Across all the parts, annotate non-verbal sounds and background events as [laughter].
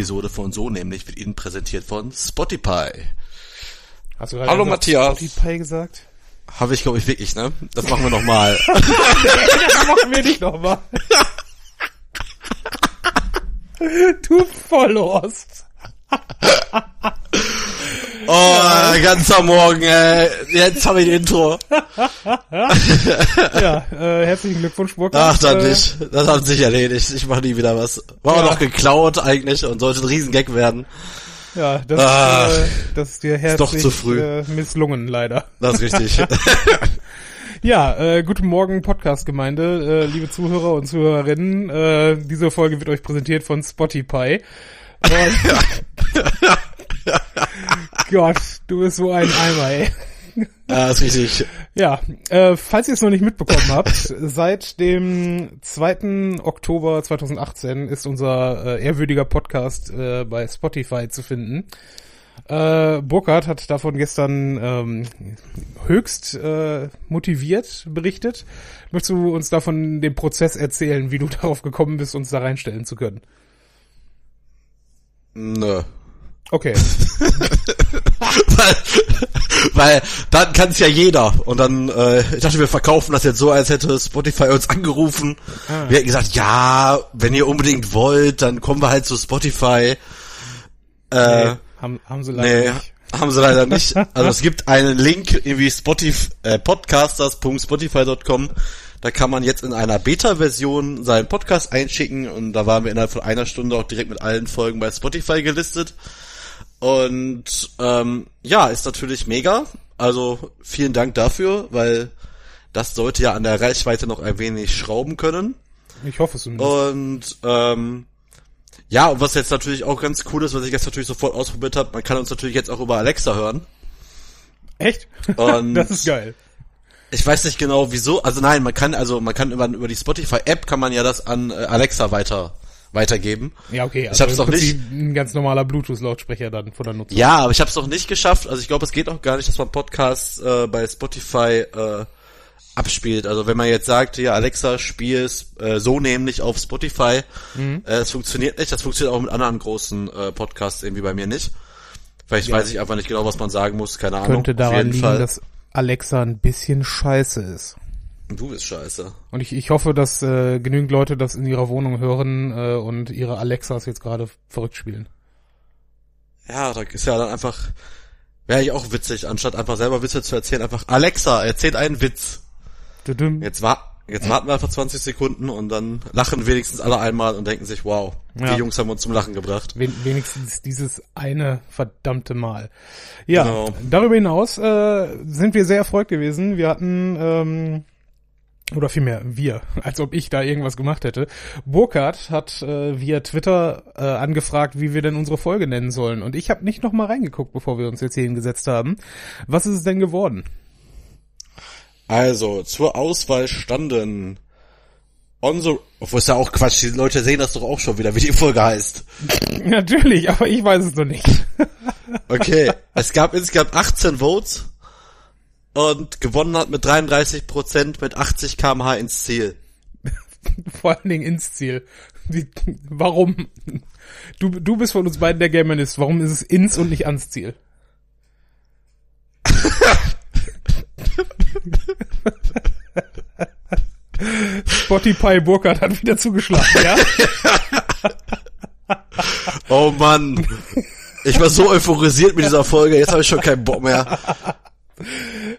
Episode von So nämlich wird Ihnen präsentiert von Spotify. Hast du gerade Hallo, Matthias. Spotify gesagt? Habe ich, glaube ich, wirklich, ne? Das machen wir nochmal. [laughs] das machen wir nicht nochmal. du Vollhorst. Oh, ganzer Morgen, ey. Jetzt habe ich Intro. [laughs] Ja, äh, herzlichen Glückwunsch, Burkhard. Ach, dann Äh, nicht. Das hat sich erledigt. Ich mache nie wieder was. War Ja. auch noch geklaut eigentlich und sollte ein Riesengag werden. Ja, das, Ah, äh, das ist dir doch herzlich zu früh. Äh, misslungen, leider. Das ist richtig. [laughs] Ja, äh, guten Morgen, Podcast-Gemeinde, äh, liebe Zuhörer und Zuhörerinnen. Äh, diese Folge wird euch präsentiert von Spotify. Und [laughs] Gott, du bist so ein Eimer, ey. ja, ist richtig. Ja, äh, falls ihr es noch nicht mitbekommen habt, seit dem 2. Oktober 2018 ist unser äh, ehrwürdiger Podcast äh, bei Spotify zu finden. Äh, Burkhard hat davon gestern ähm, höchst äh, motiviert berichtet. Möchtest du uns davon den Prozess erzählen, wie du [laughs] darauf gekommen bist, uns da reinstellen zu können? Nö. Okay. [laughs] weil, weil dann kann es ja jeder. Und dann, äh, ich dachte, wir verkaufen das jetzt so, als hätte Spotify uns angerufen. Ah. Wir hätten gesagt, ja, wenn ihr unbedingt wollt, dann kommen wir halt zu Spotify. Äh, Nee, haben, haben sie leider nee, nicht. haben sie leider nicht. [laughs] Also es gibt einen Link, irgendwie Spotify, äh, podcasters.spotify.com. Da kann man jetzt in einer Beta-Version seinen Podcast einschicken und da waren wir innerhalb von einer Stunde auch direkt mit allen Folgen bei Spotify gelistet. Und ähm, ja, ist natürlich mega. Also vielen Dank dafür, weil das sollte ja an der Reichweite noch ein wenig schrauben können. Ich hoffe es zumindest. Und ähm, ja, und was jetzt natürlich auch ganz cool ist, was ich jetzt natürlich sofort ausprobiert habe, man kann uns natürlich jetzt auch über Alexa hören. Echt? Und [laughs] das ist geil. ich weiß nicht genau wieso, also nein, man kann also man kann über, über die Spotify App kann man ja das an äh, Alexa weiter weitergeben. Ja, okay. Ich hab's im noch Prinzip Ein ganz normaler Bluetooth-Lautsprecher dann von der Nutzung. Ja, aber ich habe es noch nicht geschafft. Also ich glaube, es geht auch gar nicht, dass man Podcasts äh, bei Spotify äh, abspielt. Also wenn man jetzt sagt, ja Alexa, spiel es äh, so nämlich auf Spotify, Mhm. äh, es funktioniert nicht. Das funktioniert auch mit anderen großen äh, Podcasts irgendwie bei mir nicht. Vielleicht Ja. weiß ich einfach nicht genau, was man sagen muss. Keine Ahnung. Könnte daran liegen, Fall. dass Alexa ein bisschen scheiße ist. Du bist scheiße. Und ich, ich hoffe, dass äh, genügend Leute das in ihrer Wohnung hören äh, und ihre Alexas jetzt gerade verrückt spielen. Ja, da ist ja dann einfach wäre ich auch witzig, anstatt einfach selber Witze zu erzählen, einfach Alexa, erzählt einen Witz. Düdüm. Jetzt, wa jetzt warten wir einfach 20 Sekunden und dann lachen wenigstens alle einmal und denken sich, wow, Ja. die Jungs haben uns zum Lachen gebracht. Wen wenigstens dieses eine verdammte Mal. Ja, Genau. darüber hinaus äh, sind wir sehr erfreut gewesen. Wir hatten, ähm, oder vielmehr wir, als ob ich da irgendwas gemacht hätte. Burkhardt hat äh, via Twitter äh, angefragt, wie wir denn unsere Folge nennen sollen. Und ich habe nicht noch mal reingeguckt, bevor wir uns jetzt hier hingesetzt haben. Was ist es denn geworden? Also, zur Auswahl standen on the, obwohl ist ja auch Quatsch, die Leute sehen das doch auch schon wieder, wie die Folge heißt. Natürlich, aber ich weiß es noch nicht. Okay, es gab insgesamt 18 Votes und gewonnen hat mit 33 Prozent mit 80 kmh ins Ziel. [laughs] Vor allen Dingen ins Ziel. Wie, warum? Du, du bist von uns beiden der Gamerist. Warum ist es ins und nicht ans Ziel? Spotify Burkhardt hat wieder zugeschlagen, ja? [laughs] Oh Mann, ich war so euphorisiert mit dieser Folge, jetzt habe ich schon keinen Bock mehr.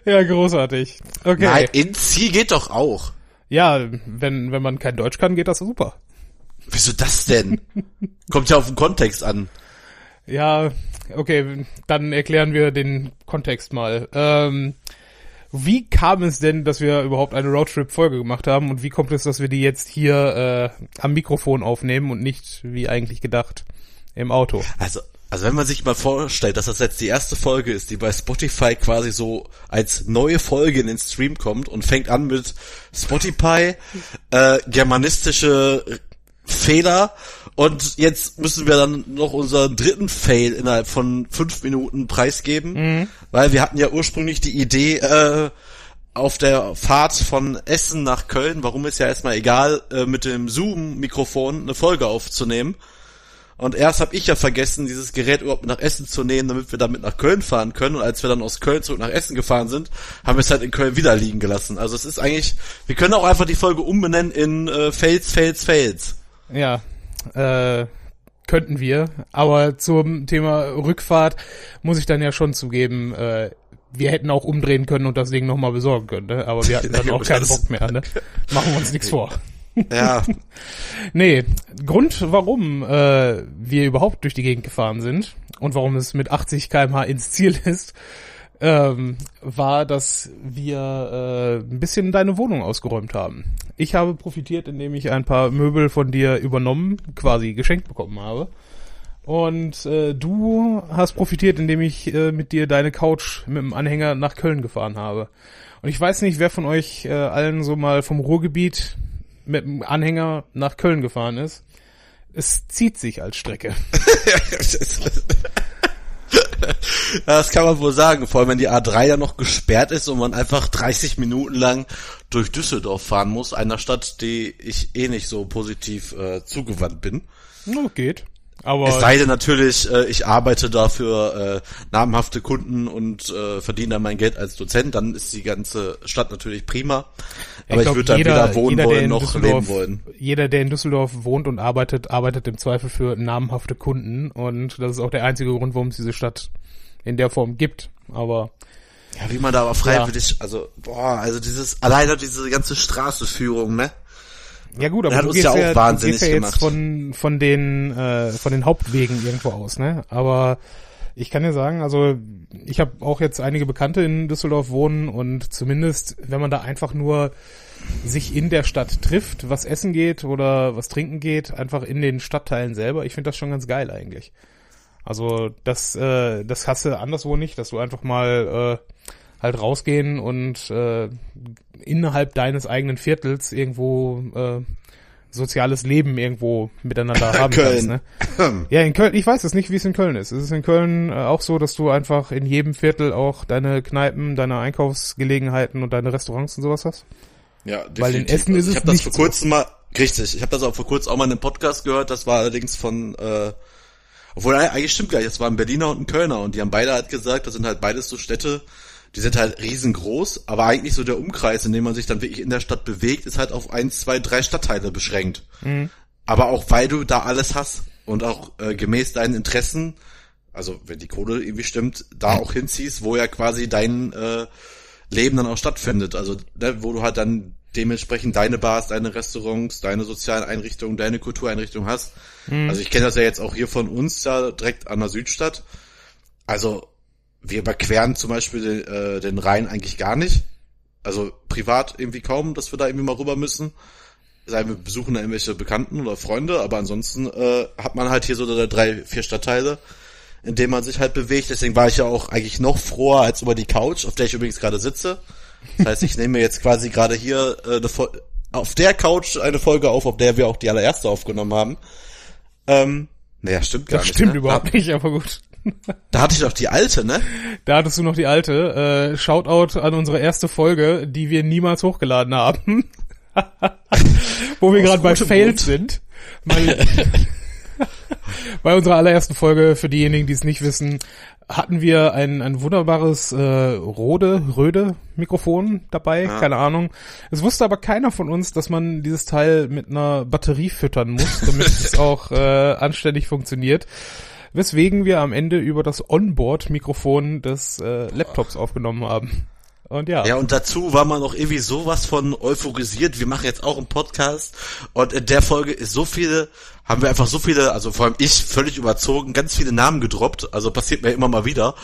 Ja, großartig. Okay. Nein, ins Ziel geht doch auch. Ja, wenn, wenn man kein Deutsch kann, geht das super. Wieso das denn? Kommt ja auf den Kontext an. Ja, okay, dann erklären wir den Kontext mal. Ähm, wie kam es denn, dass wir überhaupt eine Roadtrip-Folge gemacht haben und wie kommt es, dass wir die jetzt hier äh, am Mikrofon aufnehmen und nicht, wie eigentlich gedacht, im Auto? Also, also wenn man sich mal vorstellt, dass das jetzt die erste Folge ist, die bei Spotify quasi so als neue Folge in den Stream kommt und fängt an mit Spotify, äh, germanistische Fehler und jetzt müssen wir dann noch unseren dritten Fail innerhalb von fünf Minuten preisgeben, weil wir hatten ja ursprünglich die Idee, äh, auf der Fahrt von Essen nach Köln, warum ist ja erstmal egal, äh, mit dem Zoom-Mikrofon eine Folge aufzunehmen. Und erst habe ich ja vergessen, dieses Gerät überhaupt nach Essen zu nehmen, damit wir damit nach Köln fahren können. Und als wir dann aus Köln zurück nach Essen gefahren sind, haben wir es halt in Köln wieder liegen gelassen. Also es ist eigentlich, wir können auch einfach die Folge umbenennen in äh, Fails, Fails, Fails. Ja, äh, könnten wir. Aber zum Thema Rückfahrt muss ich dann ja schon zugeben, äh, wir hätten auch umdrehen können und das Ding nochmal besorgen können, ne? aber wir hatten [laughs] dann auch keinen Bock mehr. Ne? [laughs] Machen wir uns nichts vor. [laughs] Ja, Nee, Grund, warum äh, wir überhaupt durch die Gegend gefahren sind und warum es mit 80 kmh ins Ziel ist, ähm, war, dass wir äh, ein bisschen deine Wohnung ausgeräumt haben. Ich habe profitiert, indem ich ein paar Möbel von dir übernommen, quasi geschenkt bekommen habe. Und äh, du hast profitiert, indem ich äh, mit dir deine Couch mit dem Anhänger nach Köln gefahren habe. Und ich weiß nicht, wer von euch äh, allen so mal vom Ruhrgebiet mit dem Anhänger nach Köln gefahren ist. Es zieht sich als Strecke. [laughs] das kann man wohl sagen. Vor allem, wenn die A3 ja noch gesperrt ist und man einfach 30 Minuten lang durch Düsseldorf fahren muss, einer Stadt, die ich eh nicht so positiv äh, zugewandt bin. No, geht. Aber Es sei denn natürlich, äh, ich arbeite dafür äh, namhafte Kunden und äh, verdiene dann mein Geld als Dozent, dann ist die ganze Stadt natürlich prima. Aber ich, glaub, würde da jeder- weder wohnen jeder, der wollen noch leben wollen. Jeder, der in Düsseldorf wohnt und arbeitet, arbeitet im Zweifel für namhafte Kunden. Und das ist auch der einzige Grund, warum es diese Stadt in der Form gibt. Aber Ja, wie man da aber freiwillig, also boah, also dieses alleine diese ganze Straßeführung, ne? Ja gut, aber hat du uns ja auch ja, du wahnsinnig gehst ja jetzt gemacht. von von den äh, von den Hauptwegen irgendwo aus, ne? Aber ich kann dir sagen, also ich habe auch jetzt einige Bekannte in Düsseldorf wohnen und zumindest, wenn man da einfach nur sich in der Stadt trifft, was essen geht oder was trinken geht, einfach in den Stadtteilen selber, ich finde das schon ganz geil eigentlich. Also das, äh, das hast du anderswo nicht, dass du einfach mal äh, halt rausgehen und äh, innerhalb deines eigenen Viertels irgendwo äh, soziales Leben irgendwo miteinander haben Köln. kannst. Ne? [clears throat] Ja, in Köln, ich weiß es nicht, wie es in Köln ist. Es ist in Köln äh, auch so, dass du einfach in jedem Viertel auch deine Kneipen, deine Einkaufsgelegenheiten und deine Restaurants und sowas hast. Ja, Weil in definitiv. Essen ist ich es habe das nicht vor so. kurzem mal richtig, ich habe das auch vor kurzem auch mal in einem Podcast gehört, das war allerdings von äh, obwohl eigentlich stimmt gar nicht, das war ein Berliner und ein Kölner und die haben beide halt gesagt, das sind halt beides so Städte, die sind halt riesengroß, aber eigentlich so der Umkreis, in dem man sich dann wirklich in der Stadt bewegt, ist halt auf eins, zwei, drei Stadtteile beschränkt. Mhm. Aber auch weil du da alles hast und auch äh, gemäß deinen Interessen, also wenn die Kohle irgendwie stimmt, da auch hinziehst, wo ja quasi dein äh, Leben dann auch stattfindet. Also ne, wo du halt dann dementsprechend deine Bars, deine Restaurants, deine sozialen Einrichtungen, deine Kultureinrichtungen hast. Also ich kenne das ja jetzt auch hier von uns da direkt an der Südstadt. Also wir überqueren zum Beispiel den, äh, den Rhein eigentlich gar nicht. Also privat irgendwie kaum, dass wir da irgendwie mal rüber müssen. Sei wir besuchen da irgendwelche Bekannten oder Freunde, aber ansonsten äh, hat man halt hier so drei, vier Stadtteile, in denen man sich halt bewegt. Deswegen war ich ja auch eigentlich noch froher als über die Couch, auf der ich übrigens gerade sitze. Das heißt, ich nehme mir jetzt quasi gerade hier äh, eine Fol- auf der Couch eine Folge auf, auf der wir auch die allererste aufgenommen haben. Ähm, naja, stimmt gar Das nicht. stimmt ne? überhaupt nicht, aber gut. Da, hatte ich doch die alte, ne? Da hattest du noch die alte. Äh, Shoutout an unsere erste Folge, die wir niemals hochgeladen haben. [laughs] Wo wir gerade bei Fails sind. [laughs] Bei unserer allerersten Folge, für diejenigen, die es nicht wissen, hatten wir ein, ein wunderbares äh, Rode, Röde Mikrofon dabei, keine Ahnung. Es wusste aber keiner von uns, dass man dieses Teil mit einer Batterie füttern muss, damit es [laughs] auch äh, anständig funktioniert. Weswegen wir am Ende über das Onboard-Mikrofon des äh, Laptops aufgenommen haben. Und ja, Ja, und dazu war man noch irgendwie sowas von euphorisiert. Wir machen jetzt auch einen Podcast und in der Folge ist so viele, haben wir einfach so viele, also vor allem ich völlig überzogen, ganz viele Namen gedroppt. Also passiert mir immer mal wieder.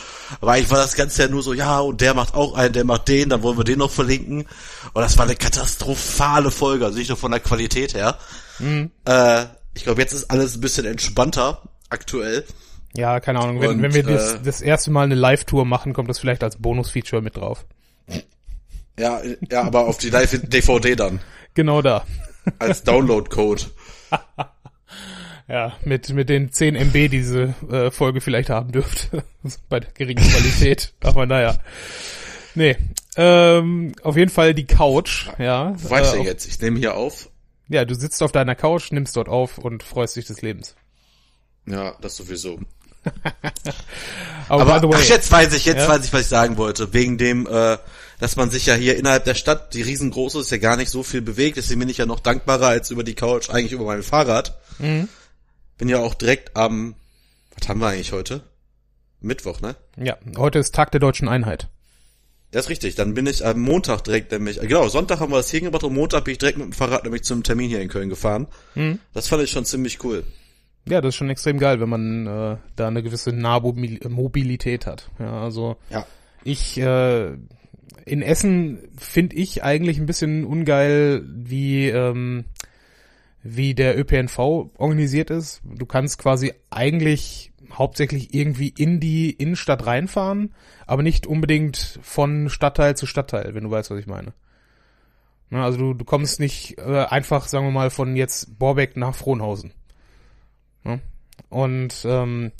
Aber eigentlich war das Ganze ja nur so, ja, und der macht auch einen, der macht den, dann wollen wir den noch verlinken. Und das war eine katastrophale Folge, also nicht nur von der Qualität her. Äh, ich glaube, jetzt ist alles ein bisschen entspannter aktuell. ja, keine Ahnung. Wenn, Und, wenn wir das, äh, das erste Mal eine Live-Tour machen, kommt das vielleicht als Bonus-Feature mit drauf. Ja, ja, aber auf die Live-DVD dann. Genau da. Als Download-Code. [laughs] Ja, mit, mit den 10 MB die diese äh, Folge vielleicht haben dürfte. [laughs] Bei der geringen Qualität. [laughs] Aber naja. Nee. Ähm, auf jeden Fall die Couch, ja. Ich Äh, denn jetzt? Ich nehme hier auf. Ja, du sitzt auf deiner Couch, nimmst dort auf und freust dich des Lebens. Ja, das sowieso. [laughs] Aber, Aber way, ach, jetzt weiß ich, jetzt Ja? weiß ich, was ich sagen wollte. Wegen dem, äh, dass man sich ja hier innerhalb der Stadt, die riesengroße ist, ja gar nicht so viel bewegt. Deswegen bin ich ja noch dankbarer als über die Couch, eigentlich über mein Fahrrad. Mhm. Bin ja auch direkt am, was haben wir eigentlich heute? Mittwoch, ne? ja, heute ist Tag der deutschen Einheit. Das ist richtig. Dann bin ich am Montag direkt nämlich, äh, genau, Sonntag haben wir das hier gemacht und Montag bin ich direkt mit dem Fahrrad nämlich zum Termin hier in Köln gefahren. Mhm. Das fand ich schon ziemlich cool. Ja, das ist schon extrem geil, wenn man äh, da eine gewisse Nahmobilität hat. Ja, also Ja. ich äh, in Essen finde ich eigentlich ein bisschen ungeil, wie ähm, wie der ÖPNV organisiert ist. Du kannst quasi eigentlich hauptsächlich irgendwie in die Innenstadt reinfahren, aber nicht unbedingt von Stadtteil zu Stadtteil, wenn du weißt, was ich meine. Na, also du, du kommst nicht äh, einfach, sagen wir mal, von jetzt Borbeck nach Frohnhausen. Ja? Und ähm,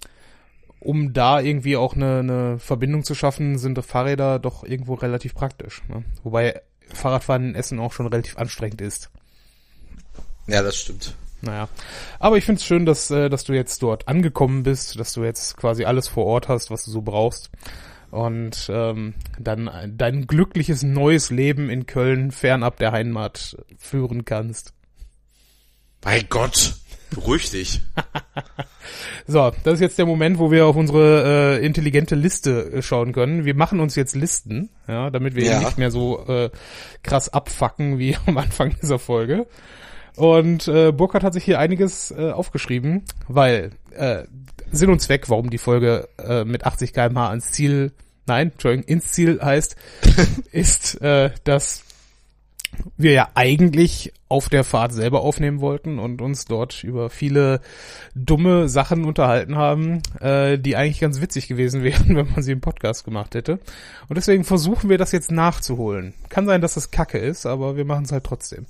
um da irgendwie auch eine, eine Verbindung zu schaffen, sind Fahrräder doch irgendwo relativ praktisch. Ne? Wobei Fahrradfahren in Essen auch schon relativ anstrengend ist. Ja, das stimmt. Naja. Aber ich finde es schön, dass, äh, dass du jetzt dort angekommen bist, dass du jetzt quasi alles vor Ort hast, was du so brauchst. Und ähm, dann dein glückliches neues Leben in Köln fernab der Heimat führen kannst. Bei Gott, beruhig dich. [laughs] So, das ist jetzt der Moment, wo wir auf unsere äh, intelligente Liste äh, schauen können. Wir machen uns jetzt Listen, ja, damit wir Ja. eben nicht mehr so äh, krass abfacken wie [laughs] am Anfang dieser Folge. Und äh, Burkhard hat sich hier einiges äh, aufgeschrieben, weil äh, Sinn und Zweck, warum die Folge äh, mit 80 km/h ans Ziel, nein, Entschuldigung, ins Ziel heißt, [laughs] ist, äh, dass wir ja eigentlich auf der Fahrt selber aufnehmen wollten und uns dort über viele dumme Sachen unterhalten haben, äh, die eigentlich ganz witzig gewesen [laughs] wären, wenn man sie im Podcast gemacht hätte. Und deswegen versuchen wir das jetzt nachzuholen. Kann sein, dass das Kacke ist, aber wir machen es halt trotzdem.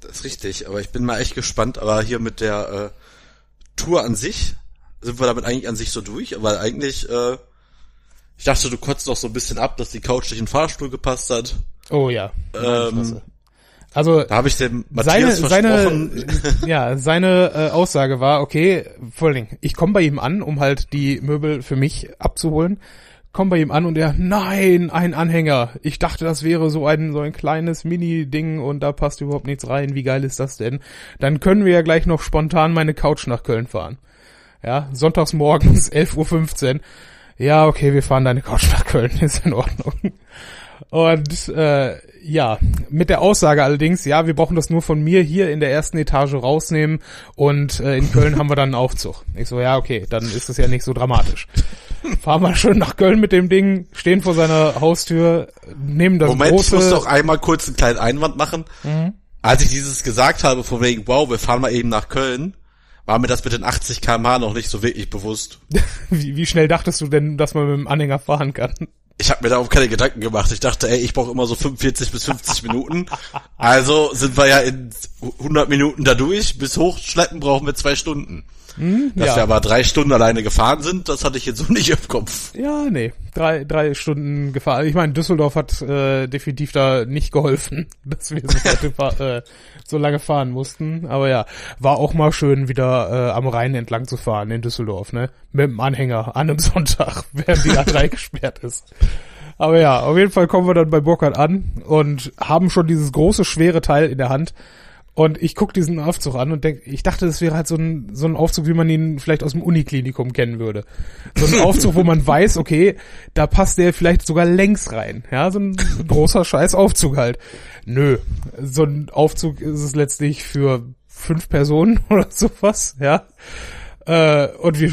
Das ist richtig, aber ich bin mal echt gespannt, aber hier mit der äh, Tour an sich, sind wir damit eigentlich an sich so durch, weil eigentlich, äh, ich dachte, du kotzt noch so ein bisschen ab, dass die Couch nicht in den Fahrstuhl gepasst hat. Oh ja. Ähm, also Da habe ich dem seine, Matthias versprochen. seine, [laughs] ja, seine äh, Aussage war, okay, vor allen Dingen, ich komme bei ihm an, um halt die Möbel für mich abzuholen. Komm bei ihm an und er, nein, ein Anhänger. Ich dachte, das wäre so ein, so ein kleines Mini-Ding und da passt überhaupt nichts rein. Wie geil ist das denn? Dann können wir ja gleich noch spontan meine Couch nach Köln fahren. Ja, sonntags morgens, [laughs] 11.15 Uhr. Ja, okay, wir fahren deine Couch nach Köln, [laughs] ist in Ordnung. Und äh, ja, mit der Aussage allerdings, ja, wir brauchen das nur von mir hier in der ersten Etage rausnehmen und äh, in Köln haben wir dann einen Aufzug. Ich so, ja, okay, dann ist es ja nicht so dramatisch. Fahren wir schön nach Köln mit dem Ding, stehen vor seiner Haustür, nehmen das Moment, ich große... muss doch einmal kurz einen kleinen Einwand machen. Mhm. Als ich dieses gesagt habe, von wegen, wow, wir fahren mal eben nach Köln, war mir das mit den 80 km/h noch nicht so wirklich bewusst. [laughs] wie, wie schnell dachtest du denn, dass man mit dem Anhänger fahren kann? Ich habe mir darauf keine Gedanken gemacht. Ich dachte, ey, ich brauche immer so 45 bis 50 [laughs] Minuten. Also sind wir ja in 100 Minuten da durch. Bis hochschleppen brauchen wir zwei Stunden. Dass Hm, ja. wir aber drei Stunden alleine gefahren sind, das hatte ich jetzt so [laughs] nicht im Kopf. Ja, nee, drei, drei Stunden gefahren. Ich meine, Düsseldorf hat äh, definitiv da nicht geholfen, [laughs] dass wir so, äh, so lange fahren mussten. Aber ja, war auch mal schön, wieder äh, am Rhein entlang zu fahren in Düsseldorf, ne? Mit dem Anhänger an einem [laughs] Sonntag, während die A3 gesperrt ist. Aber ja, auf jeden Fall kommen wir dann bei Burkhardt an und haben schon dieses große, schwere Teil in der Hand. Und ich guck diesen Aufzug an und denk, ich dachte, das wäre halt so ein, so ein Aufzug, wie man ihn vielleicht aus dem Uniklinikum kennen würde. So ein Aufzug, wo man [laughs] weiß, okay, da passt der vielleicht sogar längs rein. Ja, so ein großer scheiß Aufzug halt. Nö, so ein Aufzug ist es letztlich für fünf Personen [laughs] oder sowas, ja. Äh, und wir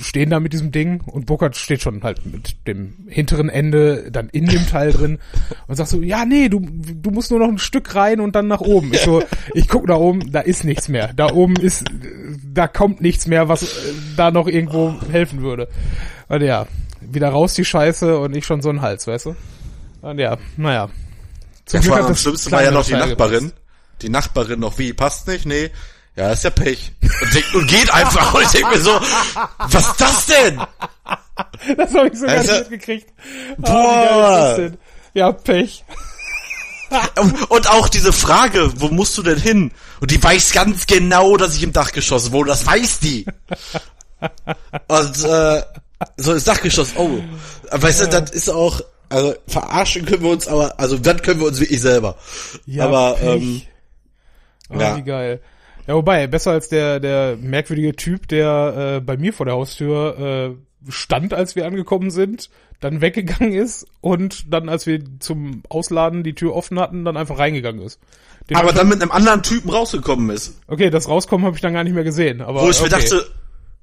stehen da mit diesem Ding und Burkhardt steht schon halt mit dem hinteren Ende dann in dem Teil drin [laughs] und sagt so, ja, nee, du, du musst nur noch ein Stück rein und dann nach oben. Ich so, [laughs] ich guck nach oben, da ist nichts mehr. Da oben ist, da kommt nichts mehr, was äh, da noch irgendwo helfen würde. Und ja, wieder raus die Scheiße und ich schon so ein Hals, weißt du? Und ja, naja. Zum Das Glück war das schlimmsten war ja noch die Nachbarin. Die Nachbarin noch, wie, passt nicht? Nee. Ja, ist ja Pech. Und, denkt, und geht einfach. Und ich denke mir so, was ist das denn? Das habe ich so gar Also- nicht mitgekriegt. Ah, Boah. wie ist denn? Ja, Pech. Und auch diese Frage, wo musst du denn hin? Und die weiß ganz genau, dass ich im Dachgeschoss wohne. Das weiß die. Und äh, so ins Dachgeschoss, oh. Weißt du, das ist auch, also verarschen können wir uns, aber, also dann können wir uns wirklich selber. Ja, aber, Pech. ähm, Oh, ja. wie geil. Ja, wobei, besser als der, der merkwürdige Typ, der äh, bei mir vor der Haustür äh, stand, als wir angekommen sind, dann weggegangen ist und dann, als wir zum Ausladen die Tür offen hatten, dann einfach reingegangen ist. Den aber dann mit einem anderen Typen rausgekommen ist. okay, das Rauskommen habe ich dann gar nicht mehr gesehen. Aber Wo ich mir okay. dachte,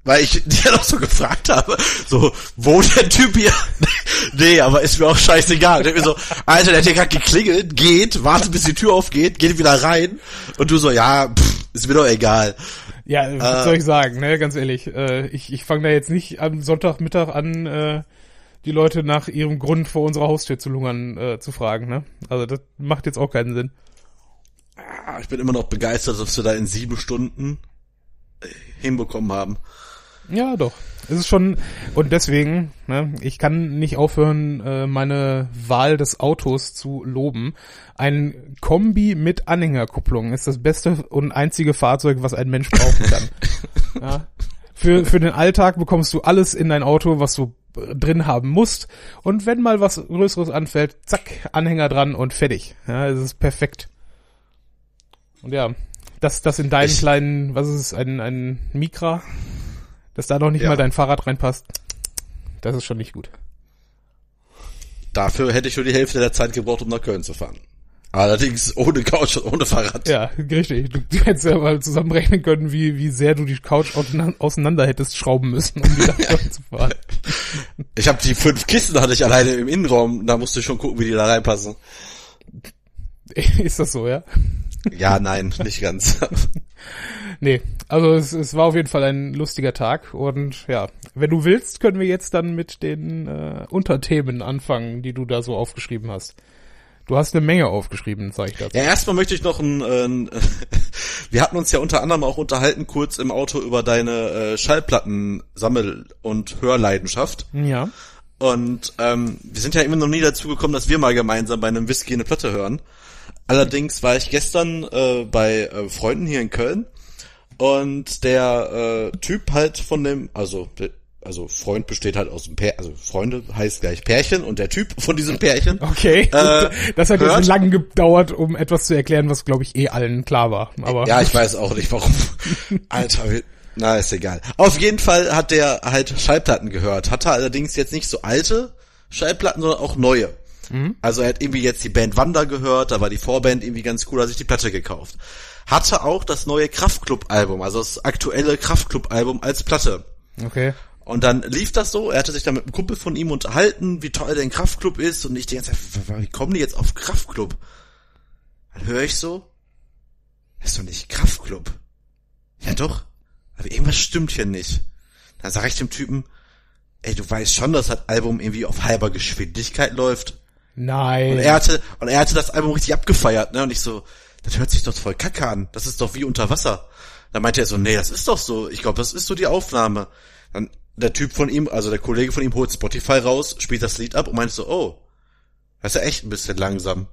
weil ich [laughs] dir noch so gefragt habe, so, wo der Typ hier? [laughs] nee, aber ist mir auch scheißegal. Ich denk mir so, Alter, der hat hier gerade geklingelt, geht, wartet bis die Tür aufgeht, geht wieder rein und du so, ja, pff, ist mir doch egal. Ja, was Äh, soll ich sagen, ne, ganz ehrlich. Äh, ich ich fange da jetzt nicht am Sonntagmittag an, äh, die Leute nach ihrem Grund vor unserer Haustür zu lungern, äh, zu fragen, ne? Also das macht jetzt auch keinen Sinn. Ah, Ich bin immer noch begeistert, dass wir da in sieben Stunden äh, hinbekommen haben. Ja, doch. Es ist schon, und deswegen, ne, ich kann nicht aufhören, äh, meine Wahl des Autos zu loben. Ein Kombi mit Anhängerkupplung ist das beste und einzige Fahrzeug, was ein Mensch brauchen kann. [laughs] ja. Für, für den Alltag bekommst du alles in dein Auto, was du äh, drin haben musst. Und wenn mal was Größeres anfällt, zack, Anhänger dran und fertig. Ja, es ist perfekt. Und ja, das, das in deinen Ich- kleinen, was ist es, ein, ein Mikra, dass da noch nicht Ja. mal dein Fahrrad reinpasst, das ist schon nicht gut. Dafür hätte ich nur die Hälfte der Zeit gebraucht, um nach Köln zu fahren. Allerdings ohne Couch und ohne Fahrrad. Ja, richtig. Du, du hättest ja mal zusammenrechnen können, wie, wie sehr du die Couch auseinander- hättest schrauben müssen, um die da [laughs] zu fahren. Ich habe die fünf Kisten hatte ich alleine im Innenraum, da musste ich schon gucken, wie die da reinpassen. [laughs] Ist das so, ja? Ja, nein, nicht ganz. [laughs] Nee, also es, es war auf jeden Fall ein lustiger Tag und ja, wenn du willst, können wir jetzt dann mit den äh, Unterthemen anfangen, die du da so aufgeschrieben hast. Du hast eine Menge aufgeschrieben, sag ich dazu. Ja, erstmal möchte ich noch ein, äh, ein [laughs] wir hatten uns ja unter anderem auch unterhalten kurz im Auto über deine äh, Schallplatten-Sammel- und Hörleidenschaft. Ja. Und ähm, wir sind ja immer noch nie dazu gekommen, dass wir mal gemeinsam bei einem Whisky eine Platte hören. Allerdings war ich gestern äh, bei äh, Freunden hier in Köln und der äh, Typ halt von dem, also also Freund besteht halt aus dem Pär, also Freunde heißt gleich Pärchen und der Typ von diesem Pärchen. Okay, Äh, das hat hört- jetzt lange gedauert, um etwas zu erklären, was glaube ich eh allen klar war. Aber Ja, ich weiß auch nicht warum. [laughs] Alter, na ist egal. Auf jeden Fall hat der halt Schallplatten gehört, hatte allerdings jetzt nicht so alte Schallplatten, sondern auch neue. Also er hat irgendwie jetzt die Band Wanda gehört, da war die Vorband irgendwie ganz cool, hat sich die Platte gekauft. Hatte auch das neue Kraftklub-Album, also das aktuelle Kraftklub-Album als Platte. okay. Und dann lief das so, er hatte sich dann mit einem Kumpel von ihm unterhalten, wie toll denn Kraftklub ist und ich die ganze Zeit, wie kommen die jetzt auf Kraftklub? Dann höre ich so, das ist doch nicht Kraftklub. Ja doch, aber irgendwas stimmt hier nicht. Dann sage ich dem Typen, ey, du weißt schon, dass das Album irgendwie auf halber Geschwindigkeit läuft. Nein. Und er hatte, und er hatte das Album richtig abgefeiert, ne? Und ich so, das hört sich doch voll kacke an. Das ist doch wie unter Wasser. Dann meinte er so, nee, das ist doch so. Ich glaube, das ist so die Aufnahme. Dann der Typ von ihm, also der Kollege von ihm holt Spotify raus, spielt das Lied ab und meinte so, oh, das ist ja echt ein bisschen langsam.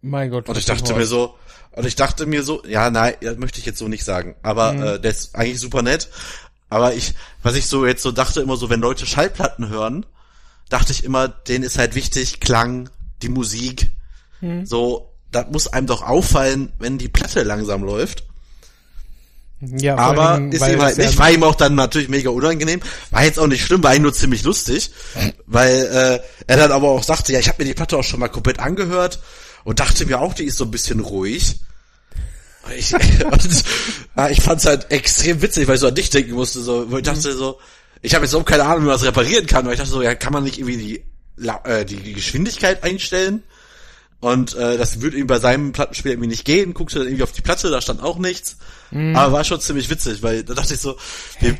mein Gott. Und ich dachte mir so, und ich dachte mir so, ja, nein, das möchte ich jetzt so nicht sagen. Aber äh, der ist eigentlich super nett. Aber ich, was ich so jetzt so dachte, immer so, wenn Leute Schallplatten hören, dachte ich immer, denen ist halt wichtig, Klang, die Musik. So, das muss einem doch auffallen, wenn die Platte langsam läuft. Ja, Aber Dingen, ist ihm halt nicht, war ihm auch dann natürlich mega unangenehm. War jetzt auch nicht schlimm, war eigentlich nur ziemlich lustig, weil äh, er dann aber auch sagte, ja, ich habe mir die Platte auch schon mal komplett angehört und dachte mir auch, die ist so ein bisschen ruhig. Ich, [laughs] und, ja, ich fand's halt extrem witzig, weil ich so an dich denken musste, so, wo ich dachte so, ich habe jetzt auch keine Ahnung, wie man das reparieren kann, weil ich dachte so, ja, kann man nicht irgendwie die, äh, die Geschwindigkeit einstellen? Und äh, das würde ihm bei seinem Plattenspieler irgendwie nicht gehen. Guckte dann irgendwie auf die Platte, da stand auch nichts. Aber war schon ziemlich witzig, weil da dachte ich so,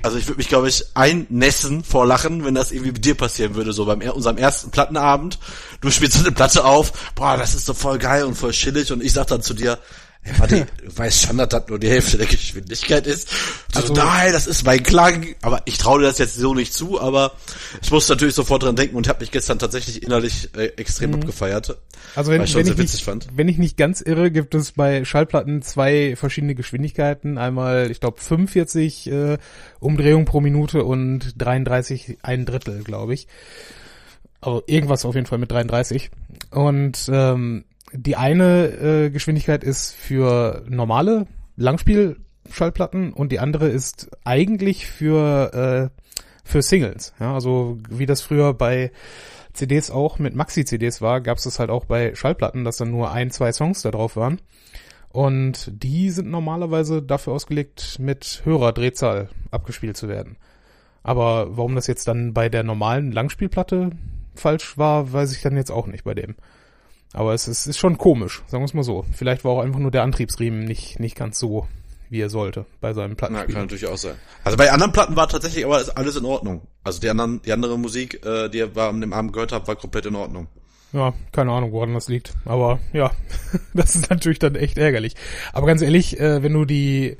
also ich würde mich, glaube ich, einnässen vor Lachen, wenn das irgendwie mit dir passieren würde, so beim er- unserem ersten Plattenabend. Du spielst so eine Platte auf, boah, das ist doch voll geil und voll chillig und ich sag dann zu dir, Warte, du weißt schon, dass das nur die Hälfte der Geschwindigkeit ist. Also, Also- nein, das ist mein Klang. Aber ich traue dir das jetzt so nicht zu, aber ich muss natürlich sofort dran denken und habe mich gestern tatsächlich innerlich äh, extrem abgefeiert. Also wenn, ich wenn, ich nicht, fand. wenn ich nicht ganz irre, gibt es bei Schallplatten zwei verschiedene Geschwindigkeiten. Einmal, ich glaube, 45 äh, Umdrehungen pro Minute und 33 ein Drittel, glaube ich. Also irgendwas auf jeden Fall mit 33. Und ähm, die eine äh, Geschwindigkeit ist für normale Langspielschallplatten und die andere ist eigentlich für äh, für Singles. Ja, also wie das früher bei CDs auch mit Maxi-CDs war, gab es das halt auch bei Schallplatten, dass dann nur ein, zwei Songs da drauf waren. Und die sind normalerweise dafür ausgelegt, mit höherer Drehzahl abgespielt zu werden. Aber warum das jetzt dann bei der normalen Langspielplatte falsch war, weiß ich dann jetzt auch nicht bei dem. Aber es ist, ist schon komisch, sagen wir es mal so. Vielleicht war auch einfach nur der Antriebsriemen nicht, nicht ganz so, wie er sollte bei seinem Na, Plattenspiel. kann natürlich auch sein. Also bei anderen Platten war tatsächlich aber alles in Ordnung. Also die anderen, die andere Musik, äh, die ihr an dem Abend gehört habt, war komplett in Ordnung. Ja, keine Ahnung, woran das liegt. Aber ja, [laughs] das ist natürlich dann echt ärgerlich. Aber ganz ehrlich, äh, wenn du die,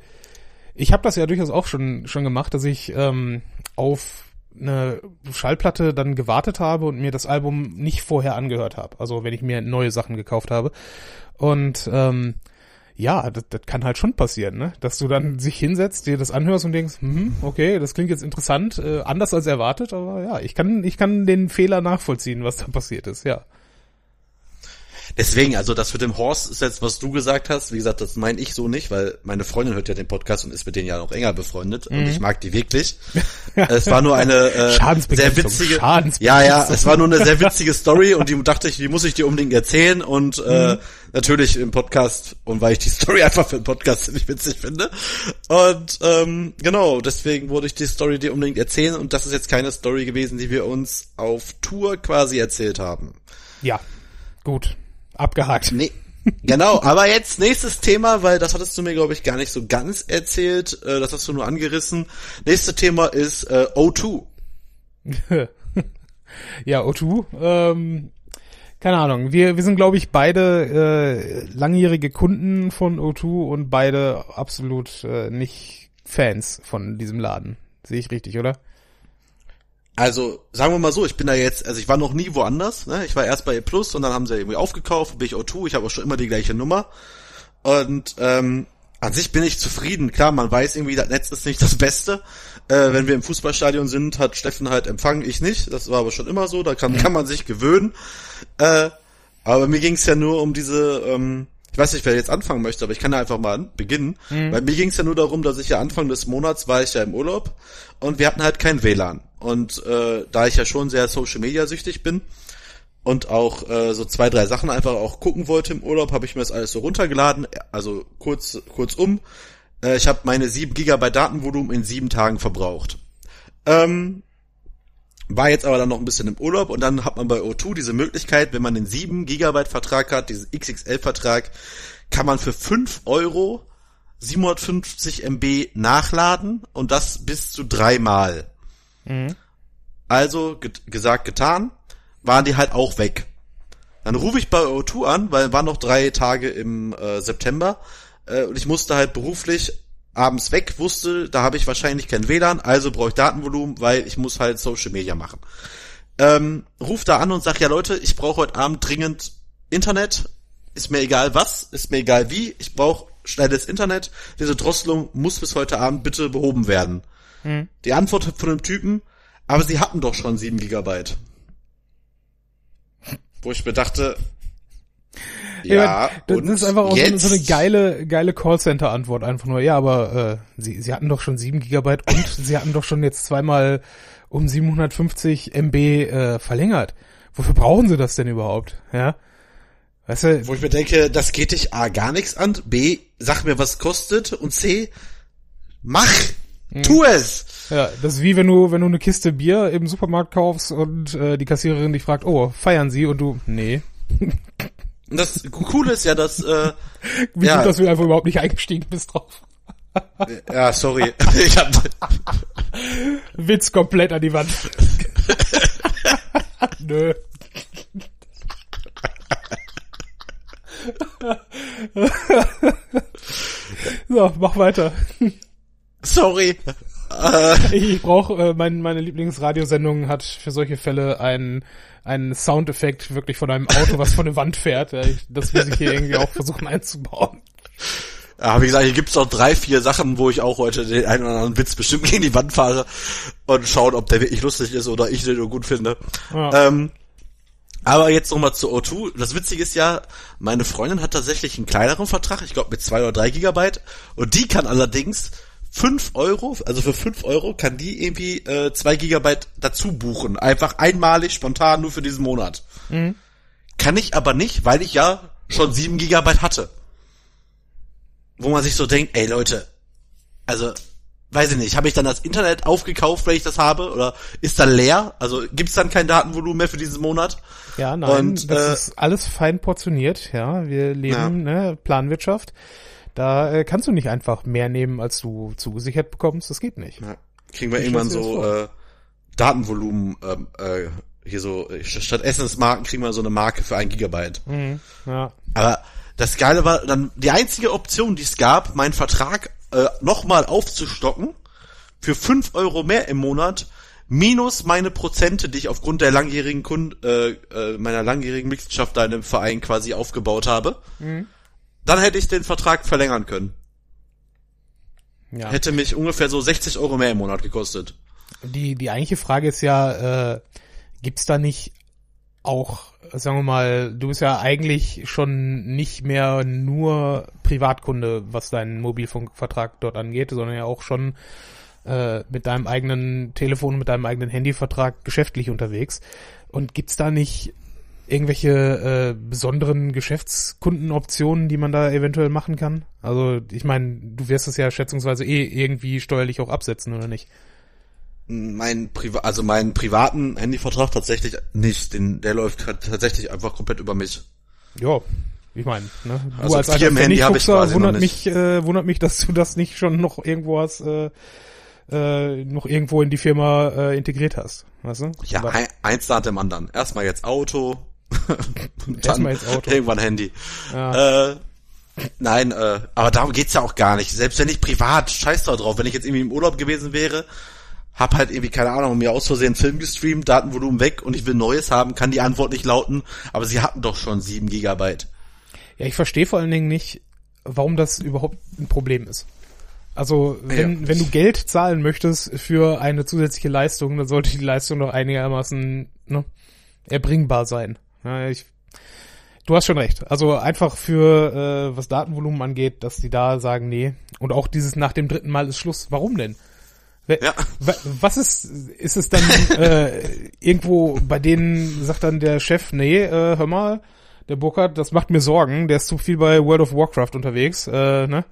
ich habe das ja durchaus auch schon schon gemacht, dass ich ähm, auf eine Schallplatte dann gewartet habe und mir das Album nicht vorher angehört habe. Also wenn ich mir neue Sachen gekauft habe. Und ähm, ja, das, das kann halt schon passieren, ne? Dass du dann sich hinsetzt, dir das anhörst und denkst, hm, okay, das klingt jetzt interessant, äh, anders als erwartet, aber ja, ich kann, ich kann den Fehler nachvollziehen, was da passiert ist, ja. Deswegen, also das mit dem Horst ist jetzt, was du gesagt hast. Wie gesagt, das meine ich so nicht, weil meine Freundin hört ja den Podcast und ist mit denen ja noch enger befreundet und ich mag die wirklich. [laughs] es war nur eine äh, sehr witzige, ja, ja, es war nur eine sehr witzige Story und die dachte ich, die muss ich dir unbedingt erzählen und äh, natürlich im Podcast und weil ich die [laughs] Story einfach für den Podcast ziemlich witzig finde und ähm, genau deswegen wurde ich die Story dir unbedingt erzählen und das ist jetzt keine Story gewesen, die wir uns auf Tour quasi erzählt haben. Ja, gut. Abgehakt. Nee. Genau, aber jetzt nächstes Thema, weil das hattest du mir, glaube ich, gar nicht so ganz erzählt. Äh, das hast du nur angerissen. Nächstes Thema ist äh, O2. [laughs] Ja, O2, ähm, keine Ahnung. Wir, wir sind, glaube ich, beide äh, langjährige Kunden von O2 und beide absolut äh, nicht Fans von diesem Laden. Sehe ich richtig, oder? Also, sagen wir mal so, ich bin da jetzt, also ich war noch nie woanders. Ne? Ich war erst bei E Plus und dann haben sie irgendwie aufgekauft, bin ich O2, ich habe auch schon immer die gleiche Nummer. Und ähm, an sich bin ich zufrieden. Klar, man weiß irgendwie, das Netz ist nicht das Beste. Äh, wenn wir im Fußballstadion sind, hat Steffen halt Empfang, ich nicht. Das war aber schon immer so, da kann, kann man sich gewöhnen. Äh, aber mir ging es ja nur um diese, ähm, ich weiß nicht, wer jetzt anfangen möchte, aber ich kann ja einfach mal beginnen. Weil mir ging es ja nur darum, dass ich ja Anfang des Monats war ich ja im Urlaub und wir hatten halt kein WLAN. Und äh, da ich ja schon sehr Social Media süchtig bin und auch äh, so zwei, drei Sachen einfach auch gucken wollte im Urlaub, habe ich mir das alles so runtergeladen. Also kurz, kurz um. Äh, ich habe meine 7 Gigabyte Datenvolumen in sieben Tagen verbraucht. Ähm, war jetzt aber dann noch ein bisschen im Urlaub und dann hat man bei O2 diese Möglichkeit, wenn man den 7 Gigabyte Vertrag hat, diesen XXL Vertrag, kann man für 5 Euro 750 MB nachladen und das bis zu dreimal. Also ge gesagt, getan, waren die halt auch weg. Dann rufe ich bei O2 an, weil waren noch drei Tage im äh, September äh, und ich musste halt beruflich abends weg, wusste, da habe ich wahrscheinlich kein WLAN, also brauche ich Datenvolumen, weil ich muss halt Social Media machen. Ähm, ruf da an und sag, ja Leute, ich brauche heute Abend dringend Internet, ist mir egal was, ist mir egal wie, ich brauche schnelles Internet, diese Drosselung muss bis heute Abend bitte behoben werden. Die Antwort von dem Typen, aber sie hatten doch schon 7 Gigabyte. Wo ich mir dachte, ja, das, und das ist einfach auch so eine, jetzt? so eine geile, geile Callcenter-Antwort einfach nur. Ja, aber äh, sie, sie hatten doch schon 7 Gigabyte und [laughs] sie hatten doch schon jetzt zweimal um 750 MB äh, verlängert. Wofür brauchen sie das denn überhaupt? Ja, weißt du, Wo ich mir denke, das geht dich A gar nichts an, B, sag mir, was kostet und C, mach, Mhm. tu es. ja, das ist wie wenn du, wenn du eine Kiste Bier im Supermarkt kaufst und äh, die Kassiererin dich fragt, oh, feiern Sie? Und du, nee. Das Coole ist ja, dass, äh, [laughs] Wie Ja. gut, dass du einfach überhaupt nicht eingestiegen bist drauf. [laughs] ja, sorry, [laughs] ich hab, Witz komplett an die Wand. Nö. so, mach weiter. Sorry. Ich brauche, äh, mein, meine Lieblingsradiosendung hat für solche Fälle einen, einen Soundeffekt wirklich von einem Auto, was von der Wand fährt. Ja, ich, das muss ich hier irgendwie auch versuchen einzubauen. Ja, wie gesagt, hier gibt's noch drei, vier Sachen, wo ich auch heute den einen oder anderen Witz bestimmt gegen die Wand fahre und schauen, ob der wirklich lustig ist oder ich den nur gut finde. Ja. Ähm, aber jetzt nochmal zu O2. Das Witzige ist ja, meine Freundin hat tatsächlich einen kleineren Vertrag, ich glaube mit zwei oder drei Gigabyte. Und die kann allerdings fünf Euro, also für fünf Euro kann die irgendwie äh, zwei Gigabyte dazu buchen. Einfach einmalig, spontan, nur für diesen Monat. Kann ich aber nicht, weil ich ja schon sieben Gigabyte hatte. Wo man sich so denkt, ey Leute, also weiß ich nicht, habe ich dann das Internet aufgekauft, wenn ich das habe, oder ist da leer? Also gibt's dann kein Datenvolumen mehr für diesen Monat? Ja, nein, Und, das äh, ist alles fein portioniert, ja. Wir leben, ne, Planwirtschaft. Da äh, kannst du nicht einfach mehr nehmen, als du zugesichert bekommst. Das geht nicht. Ja, kriegen wir Wie irgendwann so äh, Datenvolumen, ähm, äh, hier so, äh, statt Essensmarken kriegen wir so eine Marke für ein Gigabyte. Mhm. Ja. Aber das Geile war dann die einzige Option, die es gab, meinen Vertrag äh, nochmal aufzustocken für fünf Euro mehr im Monat minus meine Prozente, die ich aufgrund der langjährigen Kund äh, äh, meiner langjährigen Mitgliedschaft da in dem Verein quasi aufgebaut habe. Dann hätte ich den Vertrag verlängern können. ja. Hätte mich ungefähr so 60 Euro mehr im Monat gekostet. Die, die eigentliche Frage ist ja, äh, gibt's da nicht auch, sagen wir mal, du bist ja eigentlich schon nicht mehr nur Privatkunde, was deinen Mobilfunkvertrag dort angeht, sondern ja auch schon äh, mit deinem eigenen Telefon, mit deinem eigenen Handyvertrag geschäftlich unterwegs. Und gibt's da nicht irgendwelche äh, besonderen Geschäftskundenoptionen, die man da eventuell machen kann? Also ich meine, du wirst es ja schätzungsweise eh irgendwie steuerlich auch absetzen, oder nicht? Mein Priva also meinen privaten Handyvertrag tatsächlich nicht. Den, der läuft tatsächlich einfach komplett über mich. Ja, ich meine, ne? Du Also als alter Firmenhandy habe ich quasi wundert nicht. mich, äh, wundert mich, dass du das nicht schon noch irgendwo hast, äh, äh, noch irgendwo in die Firma äh, integriert hast, weißt du? Ja, ein, eins nach dem anderen. Erstmal jetzt Auto, dann [laughs] irgendwann Handy. Ja. Äh, nein, äh, aber darum geht's ja auch gar nicht. Selbst wenn ich privat, scheiß da drauf, wenn ich jetzt irgendwie im Urlaub gewesen wäre, hab halt irgendwie, keine Ahnung, mir aus Versehen einen Film gestreamt, Datenvolumen weg und ich will Neues haben, kann die Antwort nicht lauten, aber sie hatten doch schon sieben Gigabyte. Ja, ich verstehe vor allen Dingen nicht, warum das überhaupt ein Problem ist. Also, wenn, Ja. wenn du Geld zahlen möchtest für eine zusätzliche Leistung, dann sollte die Leistung doch einigermaßen ne, erbringbar sein. Ja, ich, du hast schon recht. Also einfach für, äh, was Datenvolumen angeht, dass die da sagen, nee. Und auch dieses nach dem dritten Mal ist Schluss. Warum denn? Ja. wa- Was ist, ist es dann äh, irgendwo bei denen sagt dann der Chef, nee, äh, hör mal, der Burkhardt, das macht mir Sorgen, der ist zu viel bei World of Warcraft unterwegs, äh, ne?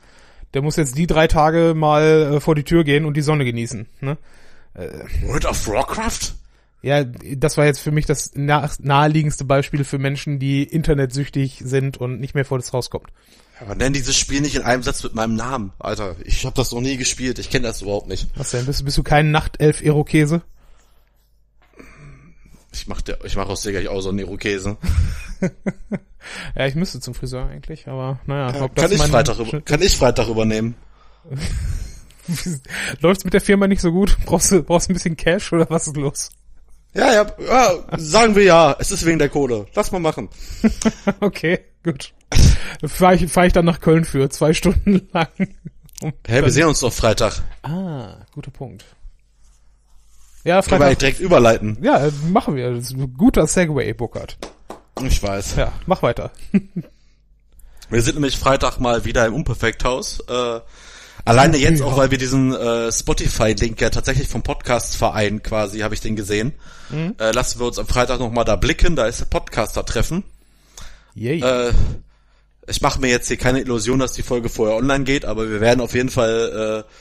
Der muss jetzt die drei Tage mal äh, vor die Tür gehen und die Sonne genießen, ne? World of Warcraft? Ja, das war jetzt für mich das nah naheliegendste Beispiel für Menschen, die internetsüchtig sind und nicht mehr vor das Haus kommt. Aber nenn dieses Spiel nicht in einem Satz mit meinem Namen. Alter, ich habe das noch nie gespielt, ich kenne das überhaupt nicht. Was denn? Bist, bist du kein Nachtelf-Irokese? Ich mach, der, ich mach aus Digga auch so einen Irokesen. [laughs] Ja, ich müsste zum Friseur eigentlich, aber naja. ob Kann das ich, Freitag, über- kann ich Freitag übernehmen? [laughs] Läuft's mit der Firma nicht so gut? Brauchst du, brauchst du ein bisschen Cash oder was ist los? Ja, ja, ja, sagen wir ja. Es ist wegen der Kohle. Lass mal machen. [laughs] Okay, gut. Fahre ich, fahr ich dann nach Köln für zwei Stunden [laughs] lang. Hä, wir sehen uns doch Freitag. ah, guter Punkt. Ja, Können wir Freitag. direkt überleiten. Ja, machen wir. Das ist ein guter Segway, Burkhard. Ich weiß. Ja, mach weiter. [laughs] Wir sind nämlich Freitag mal wieder im Unperfekthaus. Äh, alleine jetzt auch, weil wir diesen äh, Spotify-Link ja tatsächlich vom Podcast-Verein quasi, habe ich den gesehen. Äh, lassen wir uns am Freitag nochmal da blicken. Da ist der Podcaster-Treffen. Yay. Äh, ich mache mir jetzt hier keine Illusion, dass die Folge vorher online geht, aber wir werden auf jeden Fall äh,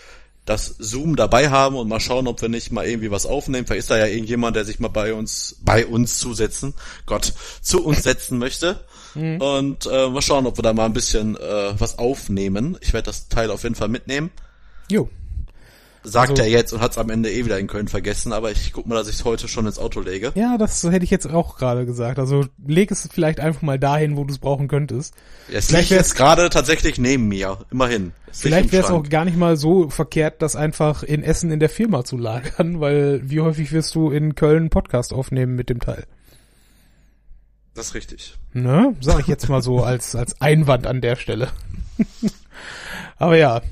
das Zoom dabei haben und mal schauen, ob wir nicht mal irgendwie was aufnehmen. Vielleicht ist da ja irgendjemand, der sich mal bei uns, bei uns zusetzen, Gott, zu uns setzen möchte. Und äh, mal schauen, ob wir da mal ein bisschen äh, was aufnehmen. Ich werde das Teil auf jeden Fall mitnehmen. jo. sagt Also- er jetzt und hat es am Ende eh wieder in Köln vergessen, aber ich guck mal, dass ich es heute schon ins Auto lege. Ja, das hätte ich jetzt auch gerade gesagt. Also leg es vielleicht einfach mal dahin, wo du es brauchen könntest. Ja, es Vielleicht wär's- jetzt gerade tatsächlich neben mir, immerhin. Es Vielleicht wäre es auch gar nicht mal so verkehrt, das einfach in Essen in der Firma zu lagern, weil wie häufig wirst du in Köln einen Podcast aufnehmen mit dem Teil? Das ist richtig. Ne? Sag ich jetzt mal so als, als Einwand an der Stelle. [laughs] Aber ja.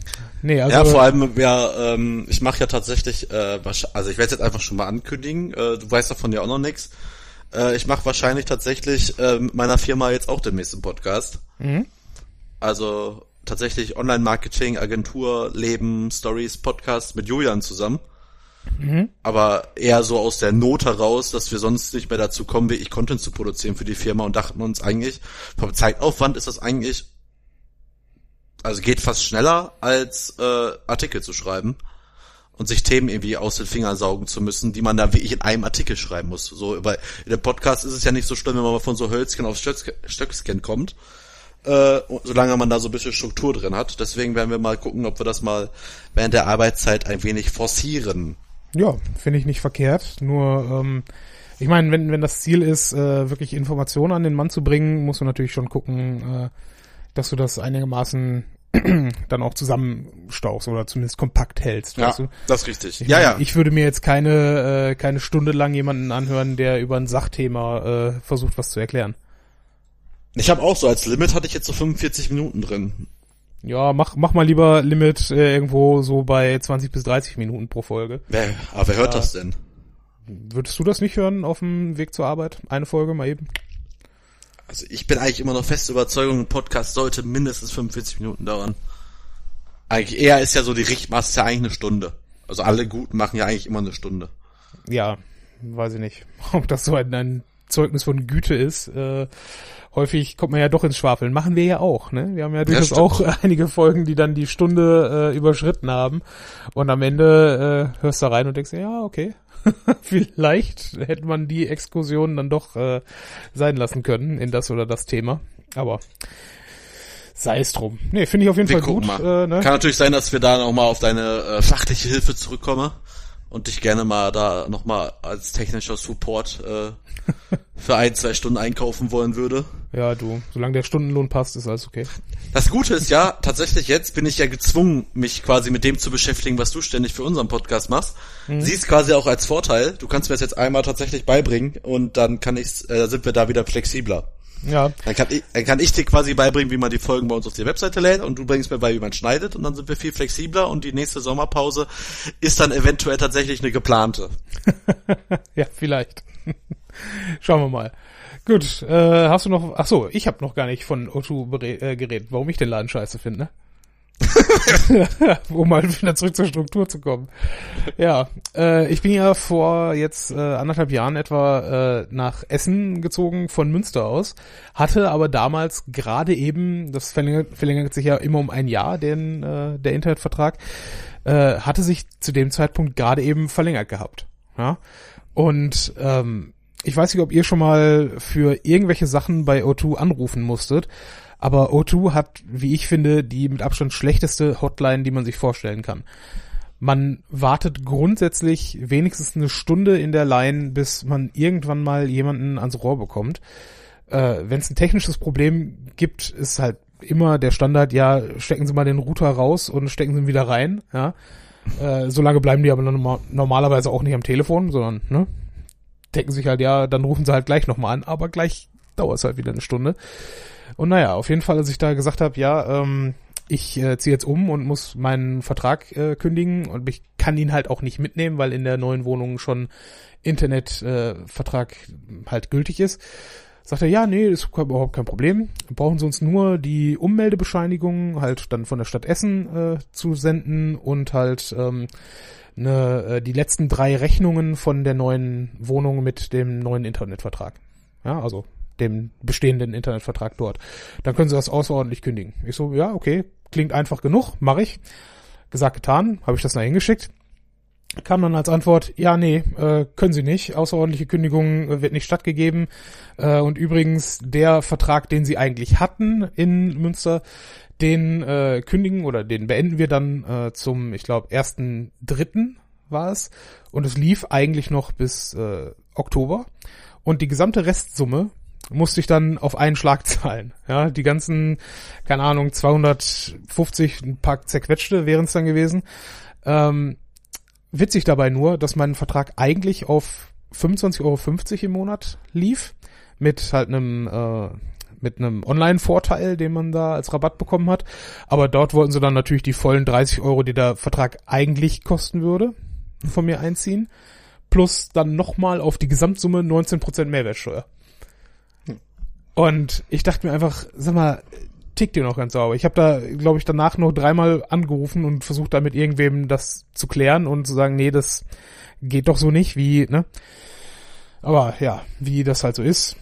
Nee, also. ja, vor allem, ja, ähm, ich mache ja tatsächlich, äh, also ich werde jetzt einfach schon mal ankündigen, äh, du weißt davon ja auch noch nichts. Äh, ich mache wahrscheinlich tatsächlich äh, mit meiner Firma jetzt auch demnächst einen Podcast. Mhm. Also tatsächlich Online-Marketing, Agentur, Leben, Stories, Podcast mit Julian zusammen. Mhm. Aber eher so aus der Not heraus, dass wir sonst nicht mehr dazu kommen, wirklich Content zu produzieren für die Firma und dachten uns eigentlich, vom Zeitaufwand ist das eigentlich, also geht fast schneller als äh, Artikel zu schreiben und sich Themen irgendwie aus den Fingern saugen zu müssen, die man da wirklich in einem Artikel schreiben muss. So, weil in dem Podcast ist es ja nicht so schlimm, wenn man von so Hölzchen auf Stöck- Stöckscan kommt, äh, solange man da so ein bisschen Struktur drin hat. Deswegen werden wir mal gucken, ob wir das mal während der Arbeitszeit ein wenig forcieren. Ja, finde ich nicht verkehrt. Nur, ähm, ich meine, wenn, wenn das Ziel ist, äh, wirklich Informationen an den Mann zu bringen, musst du natürlich schon gucken, äh, dass du das einigermaßen [clears throat] dann auch zusammenstauchst oder zumindest kompakt hältst. weißt du? das ist richtig. Ich ja, meine, ja. Ich würde mir jetzt keine, äh, keine Stunde lang jemanden anhören, der über ein Sachthema äh, versucht, was zu erklären. Ich habe auch so als Limit hatte ich jetzt so 45 Minuten drin. Ja, mach, mach mal lieber Limit äh, irgendwo so bei 20 bis 30 Minuten pro Folge. Wer, aber wer hört Ja. das denn? Würdest du das nicht hören auf dem Weg zur Arbeit? Eine Folge mal eben? Also ich bin eigentlich immer noch feste Überzeugung, ein Podcast sollte mindestens 45 Minuten dauern. Eigentlich eher ist ja so die Richtmaß ist ja eigentlich eine Stunde. Also alle Guten machen ja eigentlich immer eine Stunde. Ja, weiß ich nicht, [laughs] ob das so ein, ein Zeugnis von Güte ist. Äh, häufig kommt man ja doch ins Schwafeln. Machen wir ja auch, ne? Wir haben ja durchaus stimmt. auch [laughs] einige Folgen, die dann die Stunde äh, überschritten haben. Und am Ende äh, hörst du rein und denkst, ja, okay. [laughs] Vielleicht hätte man die Exkursion dann doch äh, sein lassen können in das oder das Thema. Aber sei es drum. Nee, finde ich auf jeden Wir Fall gut. Äh, ne? Kann natürlich sein, dass wir da nochmal auf deine äh, fachliche Hilfe zurückkommen und dich gerne mal da nochmal als technischer Support äh, für ein, zwei Stunden einkaufen wollen würde. Ja, du, solange der Stundenlohn passt, ist alles okay. Das Gute ist ja, tatsächlich jetzt bin ich ja gezwungen, mich quasi mit dem zu beschäftigen, was du ständig für unseren Podcast machst. Siehst quasi auch als Vorteil. Du kannst mir das jetzt einmal tatsächlich beibringen und dann kann ich, äh, sind wir da wieder flexibler. Ja, Dann kann, ich, dann kann ich dir quasi beibringen, wie man die Folgen bei uns auf die Webseite lädt und du bringst mir bei, wie man schneidet und dann sind wir viel flexibler und die nächste Sommerpause ist dann eventuell tatsächlich eine geplante. [laughs] Ja, vielleicht. [laughs] Schauen wir mal. Gut, äh, hast du noch, ach so, ich habe noch gar nicht von O2 bere- äh, geredet, warum ich den Laden scheiße finde, ne? [laughs] um mal wieder zurück zur Struktur zu kommen. Ja, äh, ich bin ja vor jetzt äh, anderthalb Jahren etwa äh, nach Essen gezogen von Münster aus, hatte aber damals gerade eben, das verlängert, verlängert sich ja immer um ein Jahr, den, äh, der Internetvertrag, äh, hatte sich zu dem Zeitpunkt gerade eben verlängert gehabt. Ja? Und ähm, ich weiß nicht, ob ihr schon mal für irgendwelche Sachen bei O2 anrufen musstet, aber O2 hat, wie ich finde, die mit Abstand schlechteste Hotline, die man sich vorstellen kann. Man wartet grundsätzlich wenigstens eine Stunde in der Line, bis man irgendwann mal jemanden ans Rohr bekommt. Äh, Wenn es ein technisches Problem gibt, ist halt immer der Standard, ja, stecken Sie mal den Router raus und stecken Sie ihn wieder rein, ja. Äh, solange bleiben die aber norma- normalerweise auch nicht am Telefon, sondern, ne, denken sich halt, ja, dann rufen sie halt gleich nochmal an, aber gleich dauert es halt wieder eine Stunde. Und naja, auf jeden Fall, als ich da gesagt habe, ja, ähm, ich äh, ziehe jetzt um und muss meinen Vertrag äh, kündigen und ich kann ihn halt auch nicht mitnehmen, weil in der neuen Wohnung schon Internetvertrag äh, halt gültig ist. Sagt er, ja, nee, ist überhaupt kein Problem. Brauchen Sie uns nur die Ummeldebescheinigung halt dann von der Stadt Essen äh, zu senden und halt ähm, ne, äh, die letzten drei Rechnungen von der neuen Wohnung mit dem neuen Internetvertrag. Ja, also dem bestehenden Internetvertrag dort. Dann können Sie das außerordentlich kündigen. Ich so, ja, okay, klingt einfach genug, mache ich. Gesagt, getan, habe ich das da hingeschickt. Kam dann als Antwort, ja, nee, äh, können Sie nicht. Außerordentliche Kündigung äh, wird nicht stattgegeben. Äh, und übrigens, der Vertrag, den Sie eigentlich hatten in Münster, Den kündigen oder den beenden wir dann zum, ich glaube, ersten dritten war es. Und es lief eigentlich noch bis Oktober. Und die gesamte Restsumme musste ich dann auf einen Schlag [laughs] zahlen. Ja, die ganzen, keine Ahnung, 250, ein paar zerquetschte wären es dann gewesen. Ähm, witzig dabei nur, dass mein Vertrag eigentlich auf 25,50 Euro im Monat lief. Mit halt einem, äh, mit einem Online-Vorteil, den man da als Rabatt bekommen hat. Aber dort wollten sie dann natürlich die vollen 30 Euro, die der Vertrag eigentlich kosten würde, von mir einziehen. Plus dann nochmal auf die Gesamtsumme 19% Mehrwertsteuer. Und ich dachte mir einfach, sag mal, tickt ihr noch ganz sauber. Ich habe da, glaube ich, danach noch dreimal angerufen und versucht da mit irgendwem das zu klären und zu sagen, nee, das geht doch so nicht, wie, ne? Aber ja, wie das halt so ist,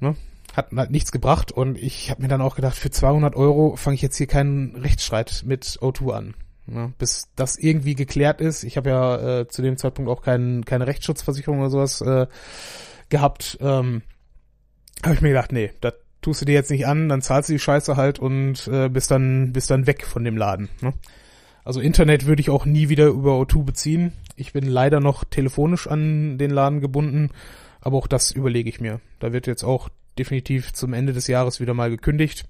ne? Hat halt nichts gebracht und ich habe mir dann auch gedacht, für 200 Euro fange ich jetzt hier keinen Rechtsstreit mit O2 an. Ne? Bis das irgendwie geklärt ist. Ich habe ja äh, zu dem Zeitpunkt auch kein, keine Rechtsschutzversicherung oder sowas äh, gehabt. Ähm, habe ich mir gedacht, nee, das tust du dir jetzt nicht an, dann zahlst du die Scheiße halt und äh, bist dann bist dann weg von dem Laden. Ne? Also Internet würde ich auch nie wieder über O2 beziehen. Ich bin leider noch telefonisch an den Laden gebunden, aber auch das überlege ich mir. Da wird jetzt auch definitiv zum Ende des Jahres wieder mal gekündigt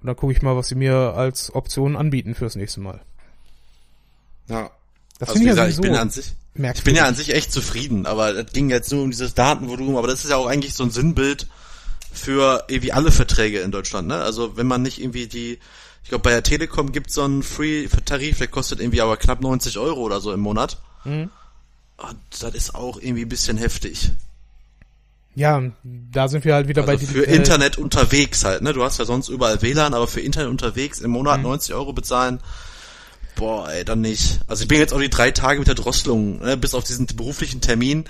und dann gucke ich mal, was sie mir als Option anbieten fürs nächste Mal. Ja. Das also wie gesagt, ich bin an sich ich bin ja an sich echt zufrieden, aber das ging jetzt nur um dieses Datenvolumen, aber das ist ja auch eigentlich so ein Sinnbild für irgendwie alle Verträge in Deutschland, ne? Also wenn man nicht irgendwie die, ich glaube bei der Telekom gibt so einen Free-Tarif, der kostet irgendwie aber knapp 90 Euro oder so im Monat. Mhm. Und das ist auch irgendwie ein bisschen heftig. Ja, da sind wir halt wieder also bei die, für äh, Internet unterwegs halt, ne? Du hast ja sonst überall WLAN, aber für Internet unterwegs im Monat mhm. 90 Euro bezahlen, boah, ey, dann nicht. Also ich bin jetzt auch die drei Tage mit der Drosselung, ne? bis auf diesen beruflichen Termin.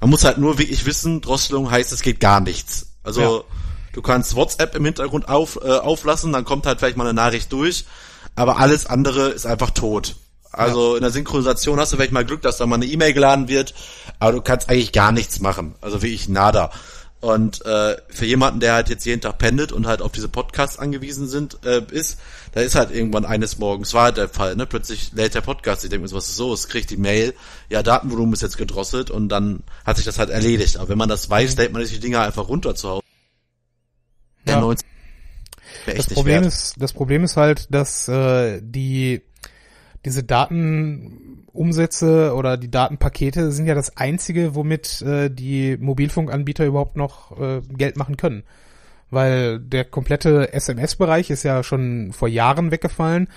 Man muss halt nur wirklich wissen, Drosselung heißt, es geht gar nichts. Also ja. du kannst WhatsApp im Hintergrund auf, äh, auflassen, dann kommt halt vielleicht mal eine Nachricht durch, aber alles andere ist einfach tot. Also ja. in der Synchronisation hast du vielleicht mal Glück, dass da mal eine E-Mail geladen wird, aber du kannst eigentlich gar nichts machen. Also wie ich nada. Und äh, für jemanden, der halt jetzt jeden Tag pendelt und halt auf diese Podcasts angewiesen sind, äh, ist, da ist halt irgendwann eines Morgens war halt der Fall, ne? Plötzlich lädt der Podcast, ich denke mir, was ist so? Es kriegt die Mail, ja, Datenvolumen ist jetzt gedrosselt und dann hat sich das halt erledigt. Aber wenn man das weiß, mhm. lädt man sich die Dinger einfach runter zu Hause. Ja. Das Problem ist, das Problem ist halt, dass äh, die diese Datenumsätze oder die Datenpakete sind ja das einzige, womit äh, die Mobilfunkanbieter überhaupt noch äh, Geld machen können. Weil der komplette SMS-Bereich ist ja schon vor Jahren weggefallen.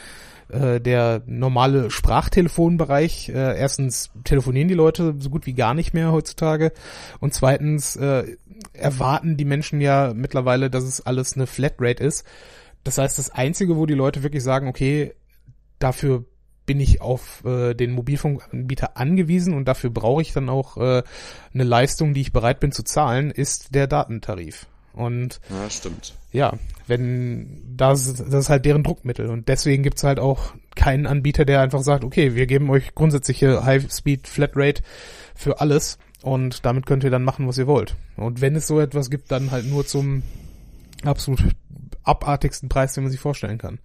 Äh, der normale Sprachtelefonbereich, äh, erstens telefonieren die Leute so gut wie gar nicht mehr heutzutage und zweitens äh, erwarten die Menschen ja mittlerweile, dass es alles eine Flatrate ist. Das heißt, das Einzige, wo die Leute wirklich sagen, okay, dafür bin ich auf äh, den Mobilfunkanbieter angewiesen und dafür brauche ich dann auch äh, eine Leistung, die ich bereit bin zu zahlen, ist der Datentarif. Und ja, stimmt. Ja, wenn das, das ist halt deren Druckmittel und deswegen gibt's halt auch keinen Anbieter, der einfach sagt, okay, wir geben euch grundsätzliche High-Speed Flatrate für alles und damit könnt ihr dann machen, was ihr wollt. Und wenn es so etwas gibt, dann halt nur zum absolut abartigsten Preis, den man sich vorstellen kann.